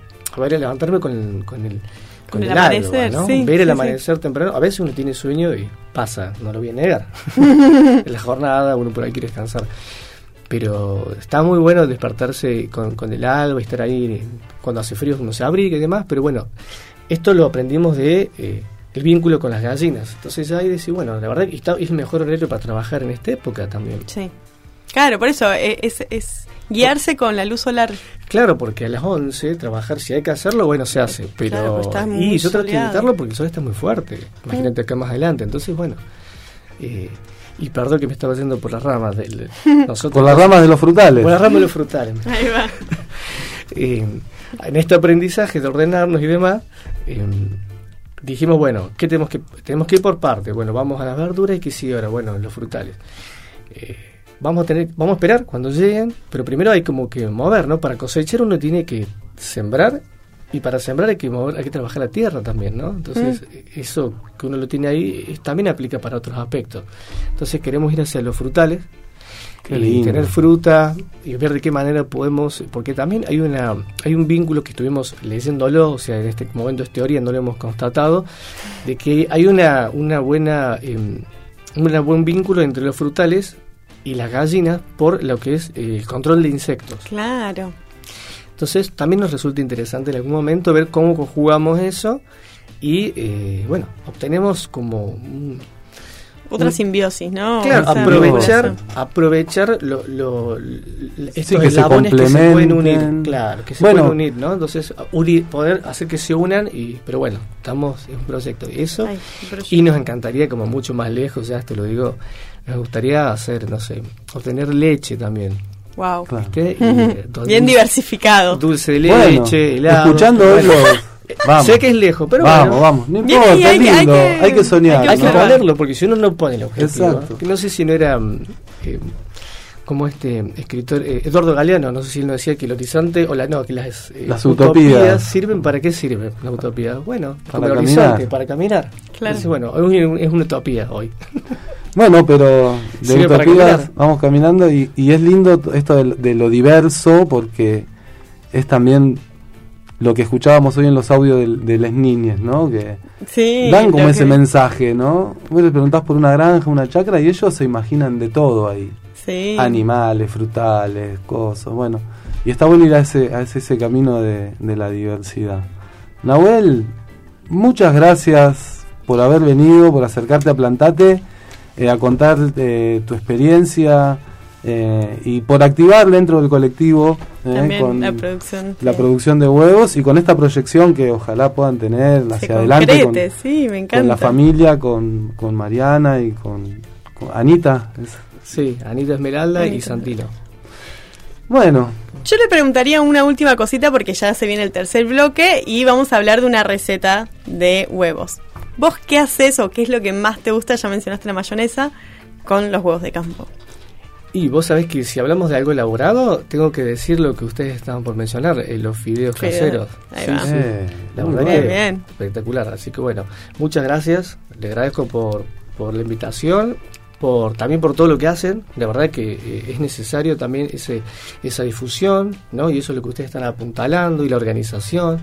a ver, a levantarme con el, con el, Con el alba, amanecer, ¿no? sí, Ver el sí, sí. amanecer temprano. A veces uno tiene sueño y pasa, no lo voy a negar. en la jornada uno por ahí quiere descansar. Pero está muy bueno despertarse con, con el alba y estar ahí cuando hace frío, uno se abriga y demás. Pero bueno, esto lo aprendimos de eh, el vínculo con las gallinas. Entonces ahí decís, bueno, la verdad que está, es el mejor horario para trabajar en esta época también. Sí. Claro, por eso eh, es, es guiarse con la luz solar. Claro, porque a las 11 trabajar, si hay que hacerlo, bueno, se hace. Pero Claro, pues y yo trato de evitarlo porque el sol está muy fuerte. Imagínate acá más adelante. Entonces, bueno. eh, y perdón que me estaba yendo por las ramas. Del, nosotros, Por las ramas de los frutales. Por las ramas de los frutales. Ahí va. Eh, en este aprendizaje de ordenarnos y demás, eh, dijimos, bueno, ¿qué tenemos que tenemos que ir por parte? Bueno, vamos a las verduras y qué sigue ahora, bueno, los frutales. Eh, vamos a tener, vamos a esperar cuando lleguen, pero primero hay como que mover, ¿no? Para cosechar uno tiene que sembrar y para sembrar hay que mover, hay que trabajar la tierra también, ¿no? Entonces, Mm. eso que uno lo tiene ahí es- también aplica para otros aspectos. Entonces, queremos ir hacia los frutales Qué y lindo. tener fruta y ver de qué manera podemos, porque también hay una hay un vínculo que estuvimos leyéndolo, o sea, en este momento es teoría, no lo hemos constatado, de que hay una una buena eh, un buen vínculo entre los frutales y las gallinas por lo que es eh, el control de insectos. Claro. Entonces también nos resulta interesante en algún momento ver cómo conjugamos eso y eh, bueno, obtenemos como un- Otra un- simbiosis, ¿no? Claro, O sea, aprovechar, aprovechar lo, lo- l- estos que se eslabones que se pueden unir, claro, que se Bueno. pueden unir, ¿no? Entonces, unir, poder hacer que se unan y, pero bueno, estamos en un proyecto de eso Ay, y nos encantaría como mucho más lejos, ya te lo digo, nos gustaría hacer, no sé, obtener leche también, Wow. ¿viste? Y, eh, dulce- Bien diversificado. Dulce de Bueno, leche, helado. escuchando bueno. eso, vamos. Sé que es lejos, pero vamos, bueno. vamos. No importa, hay que- hay lindo. que- Hay que soñar. hay que ¿no? ponerlo porque si uno no pone el objetivo. Exacto. que No sé si no era mm, eh, como este escritor eh, Eduardo Galeano, no sé si él nos decía que el horizonte o la no, que las, eh, Las utopías. sirven para qué sirven las utopías. Bueno, Para como el caminar. horizonte, para caminar. Claro. Entonces, bueno, hoy es una utopía hoy. Bueno, pero de utopías caminar. vamos caminando y, y es lindo esto de, de lo diverso porque es también lo que escuchábamos hoy en los audios del- de, las niñas, ¿no? Que Sí. dan como ese que- mensaje, ¿no? Vos les preguntás por una granja, una chacra y ellos se imaginan de todo ahí. Sí. Animales, frutales, cosas, bueno. Y está bueno ir a ese, a ese, ese camino de, de la diversidad. Nahuel, muchas gracias por haber venido, por acercarte a Plantate, eh, a contar eh, tu experiencia eh, y por activar dentro del colectivo eh, También con la producción. la sí. producción de huevos y con esta proyección que ojalá puedan tener Se hacia adelante con, concrete, sí, me encanta. con la familia, con, con Mariana y con, con Anita. es- Sí, Anita Esmeralda y. Santino. Bueno, Yo le preguntaría una última cosita porque ya se viene el tercer bloque y vamos a hablar de una receta de huevos. ¿Vos qué haces o qué es lo que más te gusta? Ya mencionaste la mayonesa con los huevos de campo. Y vos sabés que si hablamos de algo elaborado, tengo que decir lo que ustedes estaban por mencionar, eh, los fideos caseros. Ahí Sí, va. sí. Eh, La muy verdad bien. que Bien. espectacular. Así que bueno, muchas gracias. Le agradezco por, por la invitación, por también por todo lo que hacen. La verdad que eh, es necesario también ese, esa difusión, ¿no? Y eso es lo que ustedes están apuntalando y la organización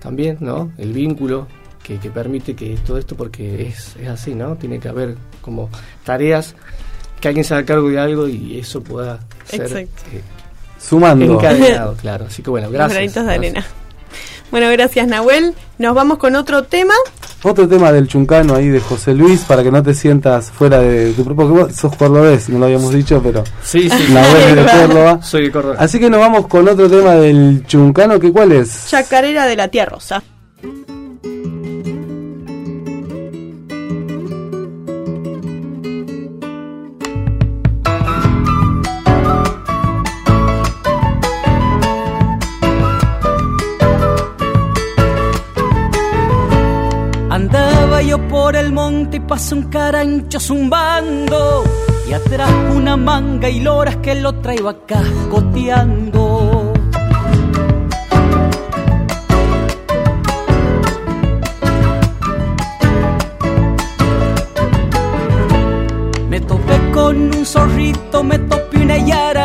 también, ¿no? El vínculo que, que permite que todo esto, porque es, es así, ¿no? Tiene que haber como tareas que alguien se haga cargo de algo y eso pueda ser Exacto. eh, sumando. encadenado, claro. Así que bueno, Los gracias. granitos de Gracias. arena. Bueno, gracias Nahuel. Nos vamos con otro tema. Otro tema del chuncano ahí de José Luis para que no te sientas fuera de tu propio. Vos sos cordobés, no lo habíamos dicho, pero Sí, sí. Nahuel es de Córdoba. Soy de Córdoba. Así que nos vamos con otro tema del chuncano, que cuál es? Chacarera de la Tía Rosa. Pasó un carancho zumbando y atrás una manga y loras que lo traigo acá goteando. Me topé con un zorrito, me topé una yarara.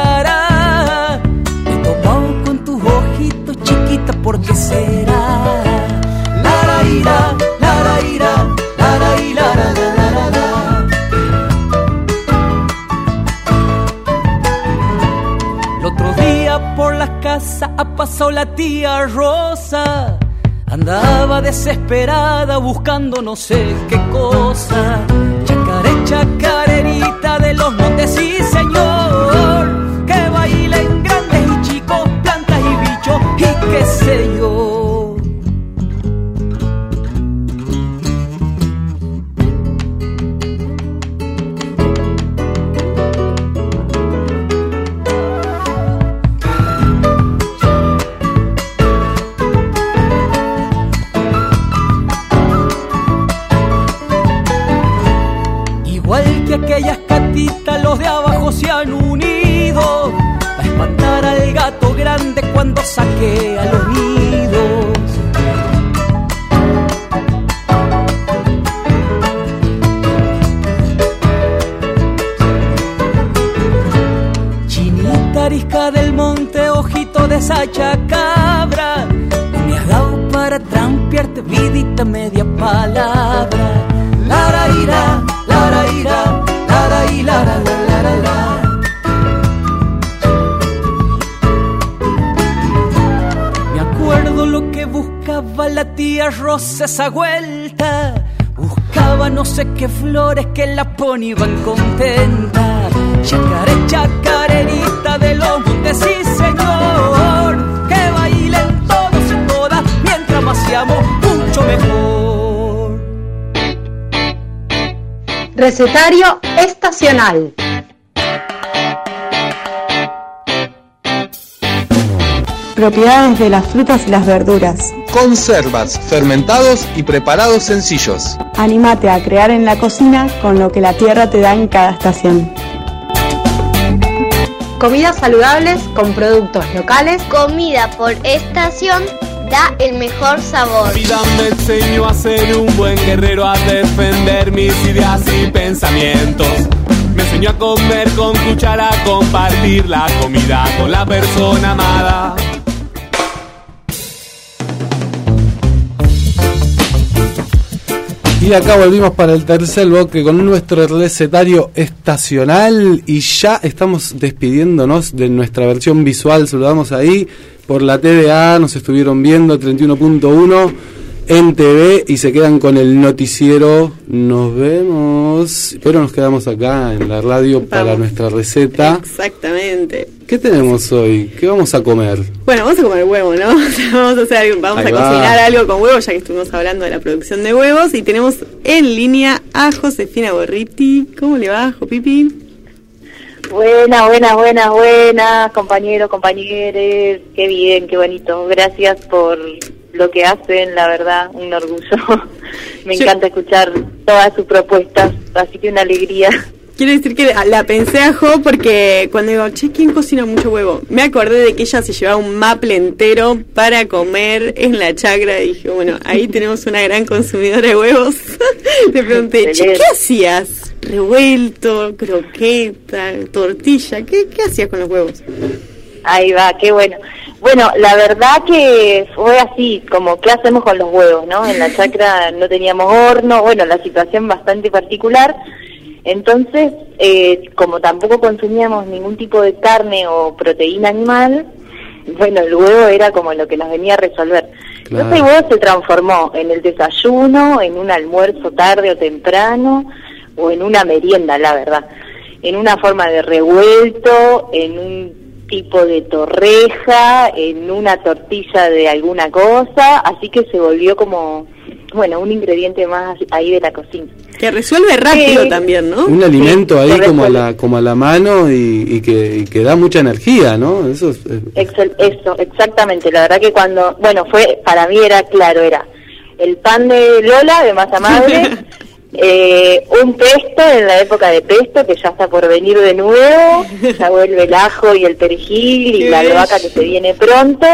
Ha pasado la tía Rosa. Andaba desesperada buscando no sé qué cosa. Chacaré, chacarerita de los montes, sí señor. Que bailen grandes y chicos, plantas y bichos y qué sé yo. Se han unido a espantar al gato grande cuando saquea los tía Rosa esa vuelta. Buscaba no sé qué flores que la poniban contenta. Chacaré, chacarerita de los montes, sí señor. Que bailen todos y todas mientras vaciamos mucho mejor. Recetario estacional. Propiedades de las frutas y las verduras. Conservas, fermentados y preparados sencillos. Anímate a crear en la cocina con lo que la tierra te da en cada estación. Comidas saludables con productos locales. Comida por estación da el mejor sabor. La vida me enseñó a ser un buen guerrero, a defender mis ideas y pensamientos. Me enseñó a comer con cuchara, a compartir la comida con la persona amada. Y acá volvimos para el tercer bloque con nuestro recetario estacional y ya estamos despidiéndonos de nuestra versión visual. Saludamos ahí por la TDA, nos estuvieron viendo 31.1 en TV y se quedan con el noticiero. Nos vemos, pero nos quedamos acá en la radio para nuestra receta. Exactamente. ¿Qué tenemos hoy? ¿Qué vamos a comer? Bueno, vamos a comer huevo, ¿no? O sea, vamos a hacer algo- vamos a va. cocinar algo con huevo, ya que estuvimos hablando de la producción de huevos. Y tenemos en línea a Josefina Borriti. ¿Cómo le va, Jopipi? Buenas, buenas, buenas, buenas, compañeros, compañeres, qué bien, qué bonito. Gracias por lo que hacen, la verdad, un orgullo. Me Yo- encanta escuchar todas sus propuestas, así que una alegría. Quiero decir que la, pensé a Jo porque cuando digo, che, ¿quién cocina mucho huevo? Me acordé de que ella se llevaba un maple entero para comer en la chacra y dije, bueno, ahí tenemos una gran consumidora de huevos. Le pregunté, che. ¿qué hacías? Revuelto, croqueta, tortilla, ¿qué, qué hacías con los huevos? Ahí va, qué bueno. Bueno, la verdad que fue así, como qué hacemos con los huevos, ¿no? En la chacra no teníamos horno, bueno, la situación bastante particular. Entonces, eh, como tampoco consumíamos ningún tipo de carne o proteína animal, bueno, el huevo era como lo que nos venía a resolver. Claro. Entonces el huevo se transformó en el desayuno, en un almuerzo tarde o temprano, o en una merienda, la verdad. En una forma de revuelto, en un tipo de torreja, en una tortilla de alguna cosa, así que se volvió como, bueno, un ingrediente más ahí de la cocina. Que resuelve rápido Sí. también, ¿no? Un alimento ahí como a la como a la mano y, y que, y que da mucha energía, ¿no? Eso es, es- Excel- Eso, exactamente. La verdad que cuando, bueno, fue, para mí era claro, era el pan de Lola, de masa madre, eh, un pesto en la época de pesto, que ya está por venir de nuevo, ya vuelve el ajo y el perejil y la albahaca que se viene pronto,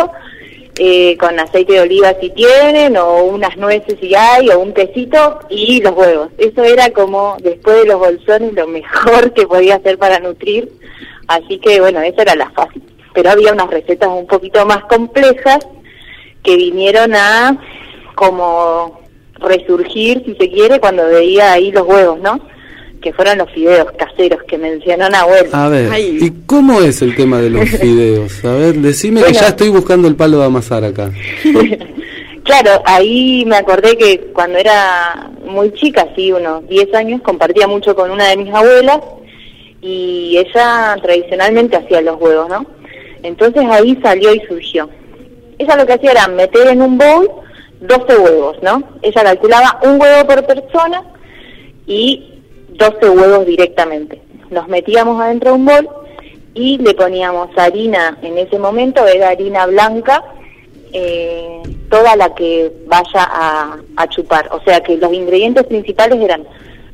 eh, con aceite de oliva si tienen, o unas nueces si hay, o un quesito, y los huevos. Eso era como, después de los bolsones, lo mejor que podía hacer para nutrir. Así que, bueno, esa era la fácil. Pero había unas recetas un poquito más complejas que vinieron a como resurgir, si se quiere, cuando veía ahí los huevos, ¿no? Que fueron los fideos caseros que mencionó Nahuel. A ver, Ay. ¿y cómo es el tema de los fideos? A ver, decime que ya estoy buscando el palo de amasar acá. Claro, ahí me acordé que cuando era muy chica, sí, unos 10 años, compartía mucho con una de mis abuelas y ella tradicionalmente hacía los huevos, ¿no? Entonces ahí salió y surgió. Ella lo que hacía era meter en un bowl 12 huevos, ¿no? Ella calculaba un huevo por persona y 12 huevos directamente. Los metíamos adentro de un bol y le poníamos harina, en ese momento era harina blanca, eh, toda la que vaya a, a chupar. O sea que los ingredientes principales eran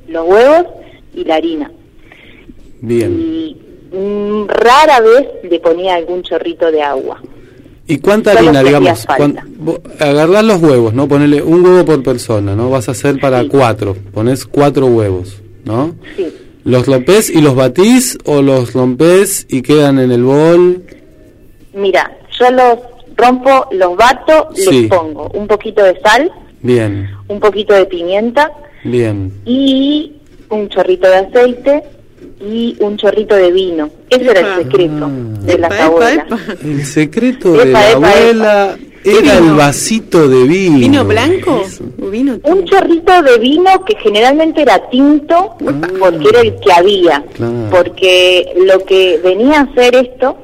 los huevos y la harina. Bien. Y mm, rara vez le ponía algún chorrito de agua. ¿Y cuánta Solo harina, digamos? agarrás los huevos, ¿no? Ponele un huevo por persona, ¿no? Vas a hacer para cuatro. Pones cuatro huevos, ¿no? Sí. ¿Los rompés y los batís o los rompés y quedan en el bol? Mira, yo los rompo, los bato, Sí. les pongo un poquito de sal, Bien, un poquito de pimienta bien. y un chorrito de aceite y un chorrito de vino. Ese era el secreto de las abuelas. El secreto de Epa, la epa, abuela era el vasito de vino. ¿Vino blanco? ¿O vino Un chorrito de vino que generalmente era tinto porque era el que había. Claro. Porque lo que venía a hacer esto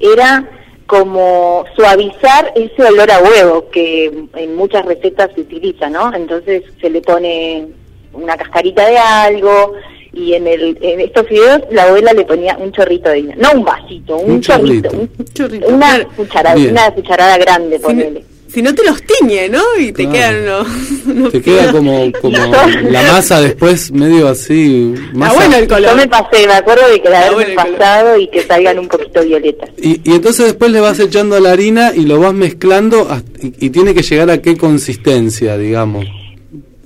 era como suavizar ese olor a huevo que en muchas recetas se utiliza, ¿no? Entonces se le pone una cascarita de algo y en, el, en estos fideos la abuela le ponía un chorrito de vino, no un vasito, un, Un chorrito, chorrito. un- una cucharada, Bien. una cucharada grande, ponele. Si no te los tiñe, ¿no? Y te Claro. quedan unos, unos Te queda como, como la masa después medio así. Masa. bueno el color. Yo me pasé, me acuerdo de que la bueno color. pasado y que salgan un poquito violetas. Y, y entonces después le vas echando la harina y lo vas mezclando hasta- y, y tiene que llegar a qué consistencia, digamos.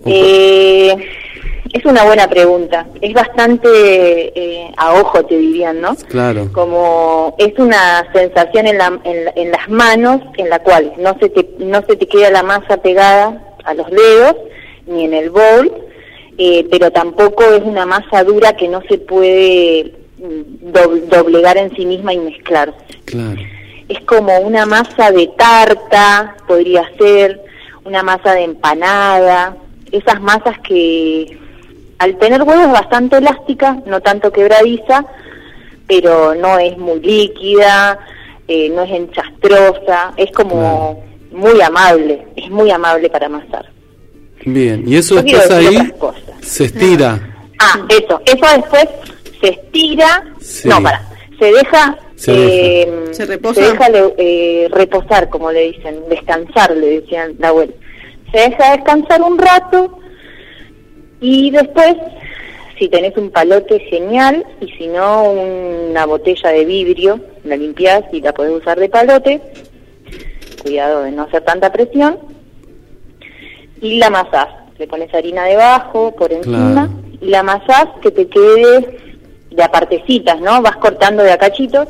Eh, es una buena pregunta. Es bastante eh, a ojo, te dirían, ¿no? Claro. Como es una sensación en, la- en, en las manos en la cual no se, te, no se te queda la masa pegada a los dedos ni en el bowl, eh, pero tampoco es una masa dura que no se puede mm, dob- doblegar en sí misma y mezclarse. Claro. es como una masa de tarta, podría ser, una masa de empanada, esas masas que al tener huevo es bastante elástica, no tanto quebradiza, pero no es muy líquida, eh, no es enchastrosa, es como muy amable, es muy amable para amasar. Bien. Y eso Yo después ahí se estira. Ah, eso, eso después se estira, Sí. no, para, se deja, Se eh, ¿Se reposa? se deja eh, reposar, como le dicen, descansar, le decían la abuela. Se deja descansar un rato y después, si tenés un palote, genial, y si no, una botella de vidrio, la limpiás y la podés usar de palote, cuidado de no hacer tanta presión, y la amasás. Le pones harina debajo, por encima, Claro. y la amasás que te quede de a partecitas, ¿no? Vas cortando de a cachitos,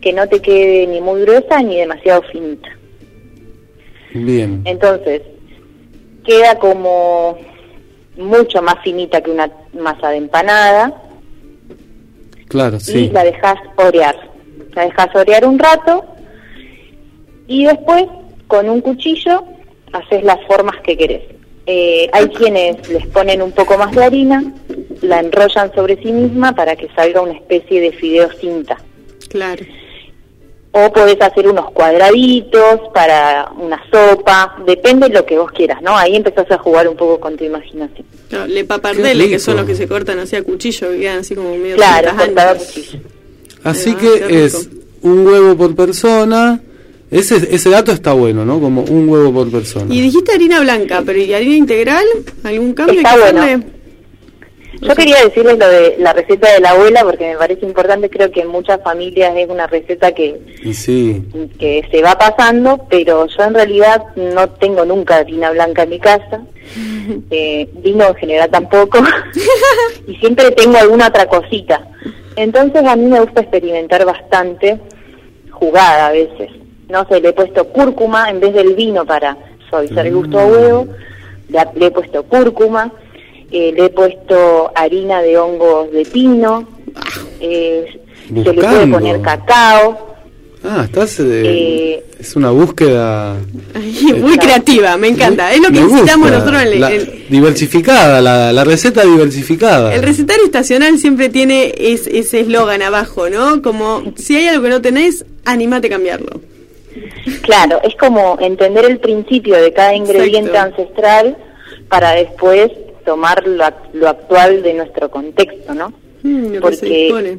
que no te quede ni muy gruesa ni demasiado finita. Bien. Entonces, queda como mucho más finita que una masa de empanada Claro, y sí. la dejas orear. La dejas orear un rato y después con un cuchillo haces las formas que querés. Eh, hay quienes les ponen un poco más de harina, la enrollan sobre sí misma para que salga una especie de fideo cinta. Claro. O podés hacer unos cuadraditos para una sopa, depende de lo que vos quieras, ¿no? Ahí empezás a jugar un poco con tu imaginación. Claro, le Qué papardelle, que son los que se cortan así a cuchillo, que quedan así como medio Claro, cortado a cuchillo. Así Ah, que es un huevo por persona. Ese, ese dato está bueno, ¿no? Como un huevo por persona. Y dijiste harina blanca, pero ¿y harina integral? ¿Algún cambio? Está que bueno. hacerle? Yo quería decirles lo de la receta de la abuela porque me parece importante, creo que en muchas familias es una receta que, sí, que se va pasando, pero yo en realidad no tengo nunca harina blanca en mi casa, eh, vino en general tampoco, y siempre tengo alguna otra cosita. Entonces a mí me gusta experimentar bastante, jugada a veces. No sé, le he puesto cúrcuma en vez del vino para suavizar el gusto a huevo, le, ha- le he puesto cúrcuma, eh, le he puesto harina de hongos de pino, eh, se le puede poner cacao, Ah, estás. eh, Eh, es una búsqueda. Muy creativa, me encanta. Es lo que necesitamos gusta. nosotros en el, La- diversificada, la, la receta diversificada. el recetario estacional siempre tiene es- ese eslogan abajo, ¿no? Como si hay algo que no tenés, animate a cambiarlo. Claro, es como entender el principio de cada ingrediente Exacto. ancestral para después tomar lo, ac- lo actual de nuestro contexto, ¿no? Mm, lo que se Porque-.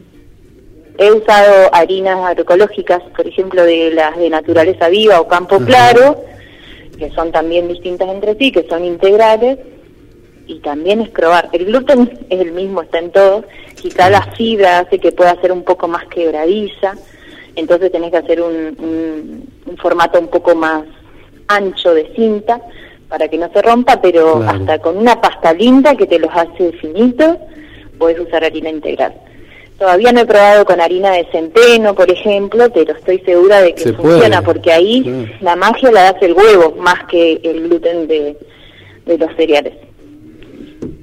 He usado harinas agroecológicas, por ejemplo, de las de naturaleza viva o campo claro, que son también distintas entre sí, que son integrales, y también es probar. El gluten es el mismo, está en todos, quizá la fibra hace que pueda ser un poco más quebradiza, entonces tenés que hacer un, un- un formato un poco más ancho de cinta para que no se rompa, pero Claro. hasta con una pasta linda que te los hace finitos, puedes usar harina integral. Todavía no he probado con harina de centeno, por ejemplo, pero estoy segura de que Se funciona, puede. porque ahí Sí. la magia la hace el huevo más que el gluten de, de los cereales.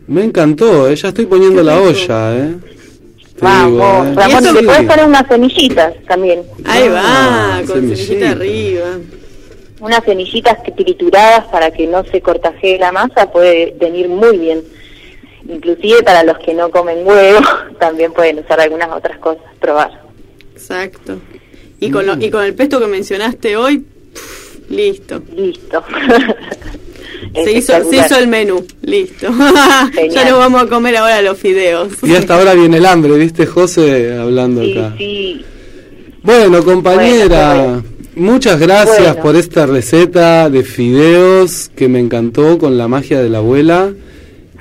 Me encantó, eh, ya estoy poniendo la olla, ¿eh? Te Vamos, digo, ¿eh? Ramón, Sí. le podés poner unas semillitas también. Ahí Ah, va, con semillita. semillita arriba. Unas semillitas trituradas para que no se cortajee la masa puede venir muy bien. Inclusive para los que no comen huevo, también pueden usar algunas otras cosas, probar. Exacto. Y con, lo- y con el pesto que mencionaste hoy, pff, listo. Listo. Se hizo, se hizo el menú, listo. ya nos vamos a comer ahora los fideos. Y hasta ahora viene el hambre, ¿viste, José? Hablando Sí, acá. sí. Bueno, compañera, Bueno, muchas gracias Bueno. por esta receta de fideos que me encantó con la magia de la abuela.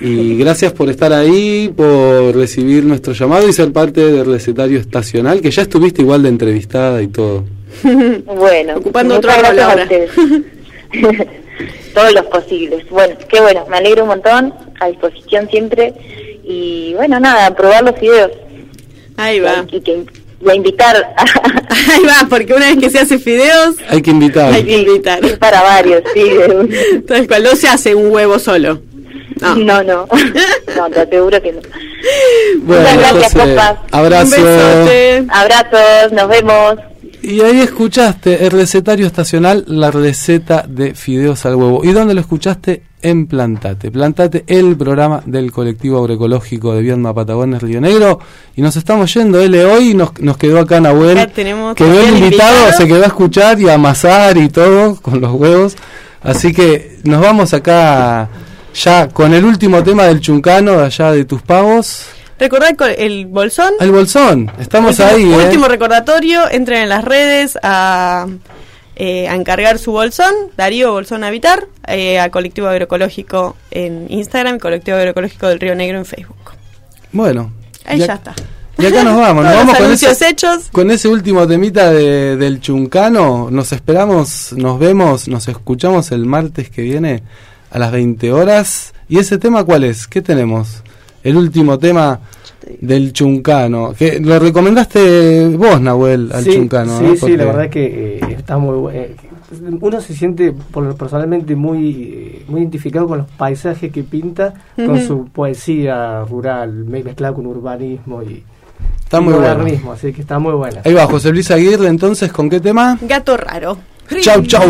Y gracias por estar ahí, por recibir nuestro llamado y ser parte del recetario estacional, que ya estuviste igual de entrevistada y todo. Bueno, Ocupando otro rol ahora. Todos los posibles. Bueno, qué bueno, me alegro un montón, a disposición siempre. Y bueno, nada, probar los videos. Ahí va. Y, que, y a invitar Ahí va, porque una vez que se hace fideos, Hay que invitar. hay que invitar. para varios, sí. Tal cual, no se hace un huevo solo. No. No, no, no, te aseguro que no. Bueno, Muchas gracias, José, Copas. abrazo. Un besote. Abrazos, nos vemos. Y ahí escuchaste el recetario estacional, la receta de fideos al huevo. ¿Y dónde lo escuchaste? En Plantate. Plantate, el programa del colectivo agroecológico de Viedma Patagones Río Negro. Y nos estamos yendo, L. Hoy nos, nos quedó acá Nahuel. Acá tenemos Quedó invitado, invitado. se quedó a escuchar y a amasar y todo con los huevos. Así que nos vamos acá ya con el último tema del chuncano de allá de tus pavos. Recordad co- el bolsón. El bolsón, estamos último, ahí. ¿eh? último recordatorio, entren en las redes a, eh, a encargar su bolsón, Darío Bolsón Habitar, eh, a Colectivo Agroecológico en Instagram, Colectivo Agroecológico del Río Negro en Facebook. Bueno. Ahí ya está. Y acá nos vamos, nos vamos con anuncios ese, hechos. con ese último temita de, del Chuncano. Nos esperamos, nos vemos, nos escuchamos el martes que viene a las 20 horas. ¿Y ese tema cuál es? ¿Qué tenemos? El último tema del Chuncano. Que lo recomendaste vos, Nahuel, al sí, Chuncano. Sí, ¿no? sí, Porque- la verdad que eh, está muy eh, uno se siente por, personalmente muy eh, muy identificado con los paisajes que pinta, con su poesía rural, me- mezclada con urbanismo y, Está muy bueno. modernismo, así que está muy buena. Ahí va, José Luis Aguirre, entonces, ¿con qué tema? Gato raro. Chau, chau.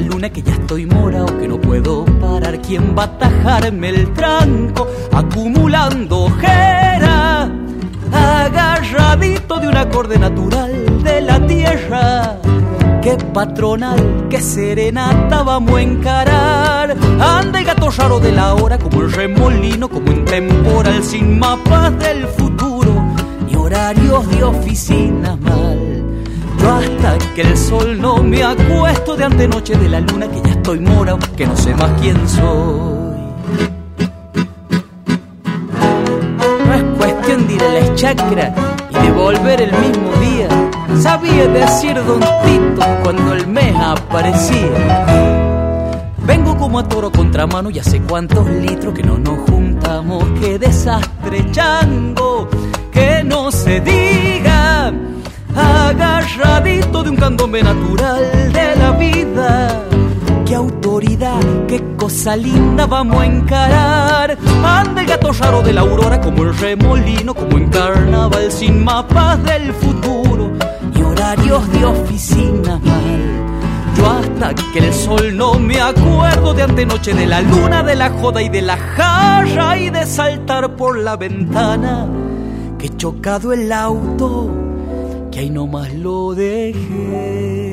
La luna que ya estoy mora o que no puedo parar. ¿Quién va a atajarme el tranco? Acumulando ojera, agarradito de un acorde natural de la tierra. Qué patronal, qué serenata vamos a encarar. Anda el gato raro de la hora, como el remolino, como un temporal sin mapas del futuro ni horarios de oficina mal. Yo hasta que el sol no me acuesto de antenoche de la luna que ya estoy mora, que no sé más quién soy. No es cuestión de ir a la chacra y de volver el mismo día. Sabía decir don Tito cuando el mes aparecía. Vengo como a toro contramano y hace cuántos litros que no nos juntamos. Qué desastre chango, que no se diga. Agarradito de un candombe natural de la vida. Qué autoridad, qué cosa linda vamos a encarar. Anda el gato raro de la aurora como el remolino, como en carnaval sin mapas del futuro y horarios de oficina. Yo hasta que el sol no me acuerdo de antenoche de la luna, de la joda y de la jarra y de saltar por la ventana. Que he chocado el auto, que ahí nomás lo dejé.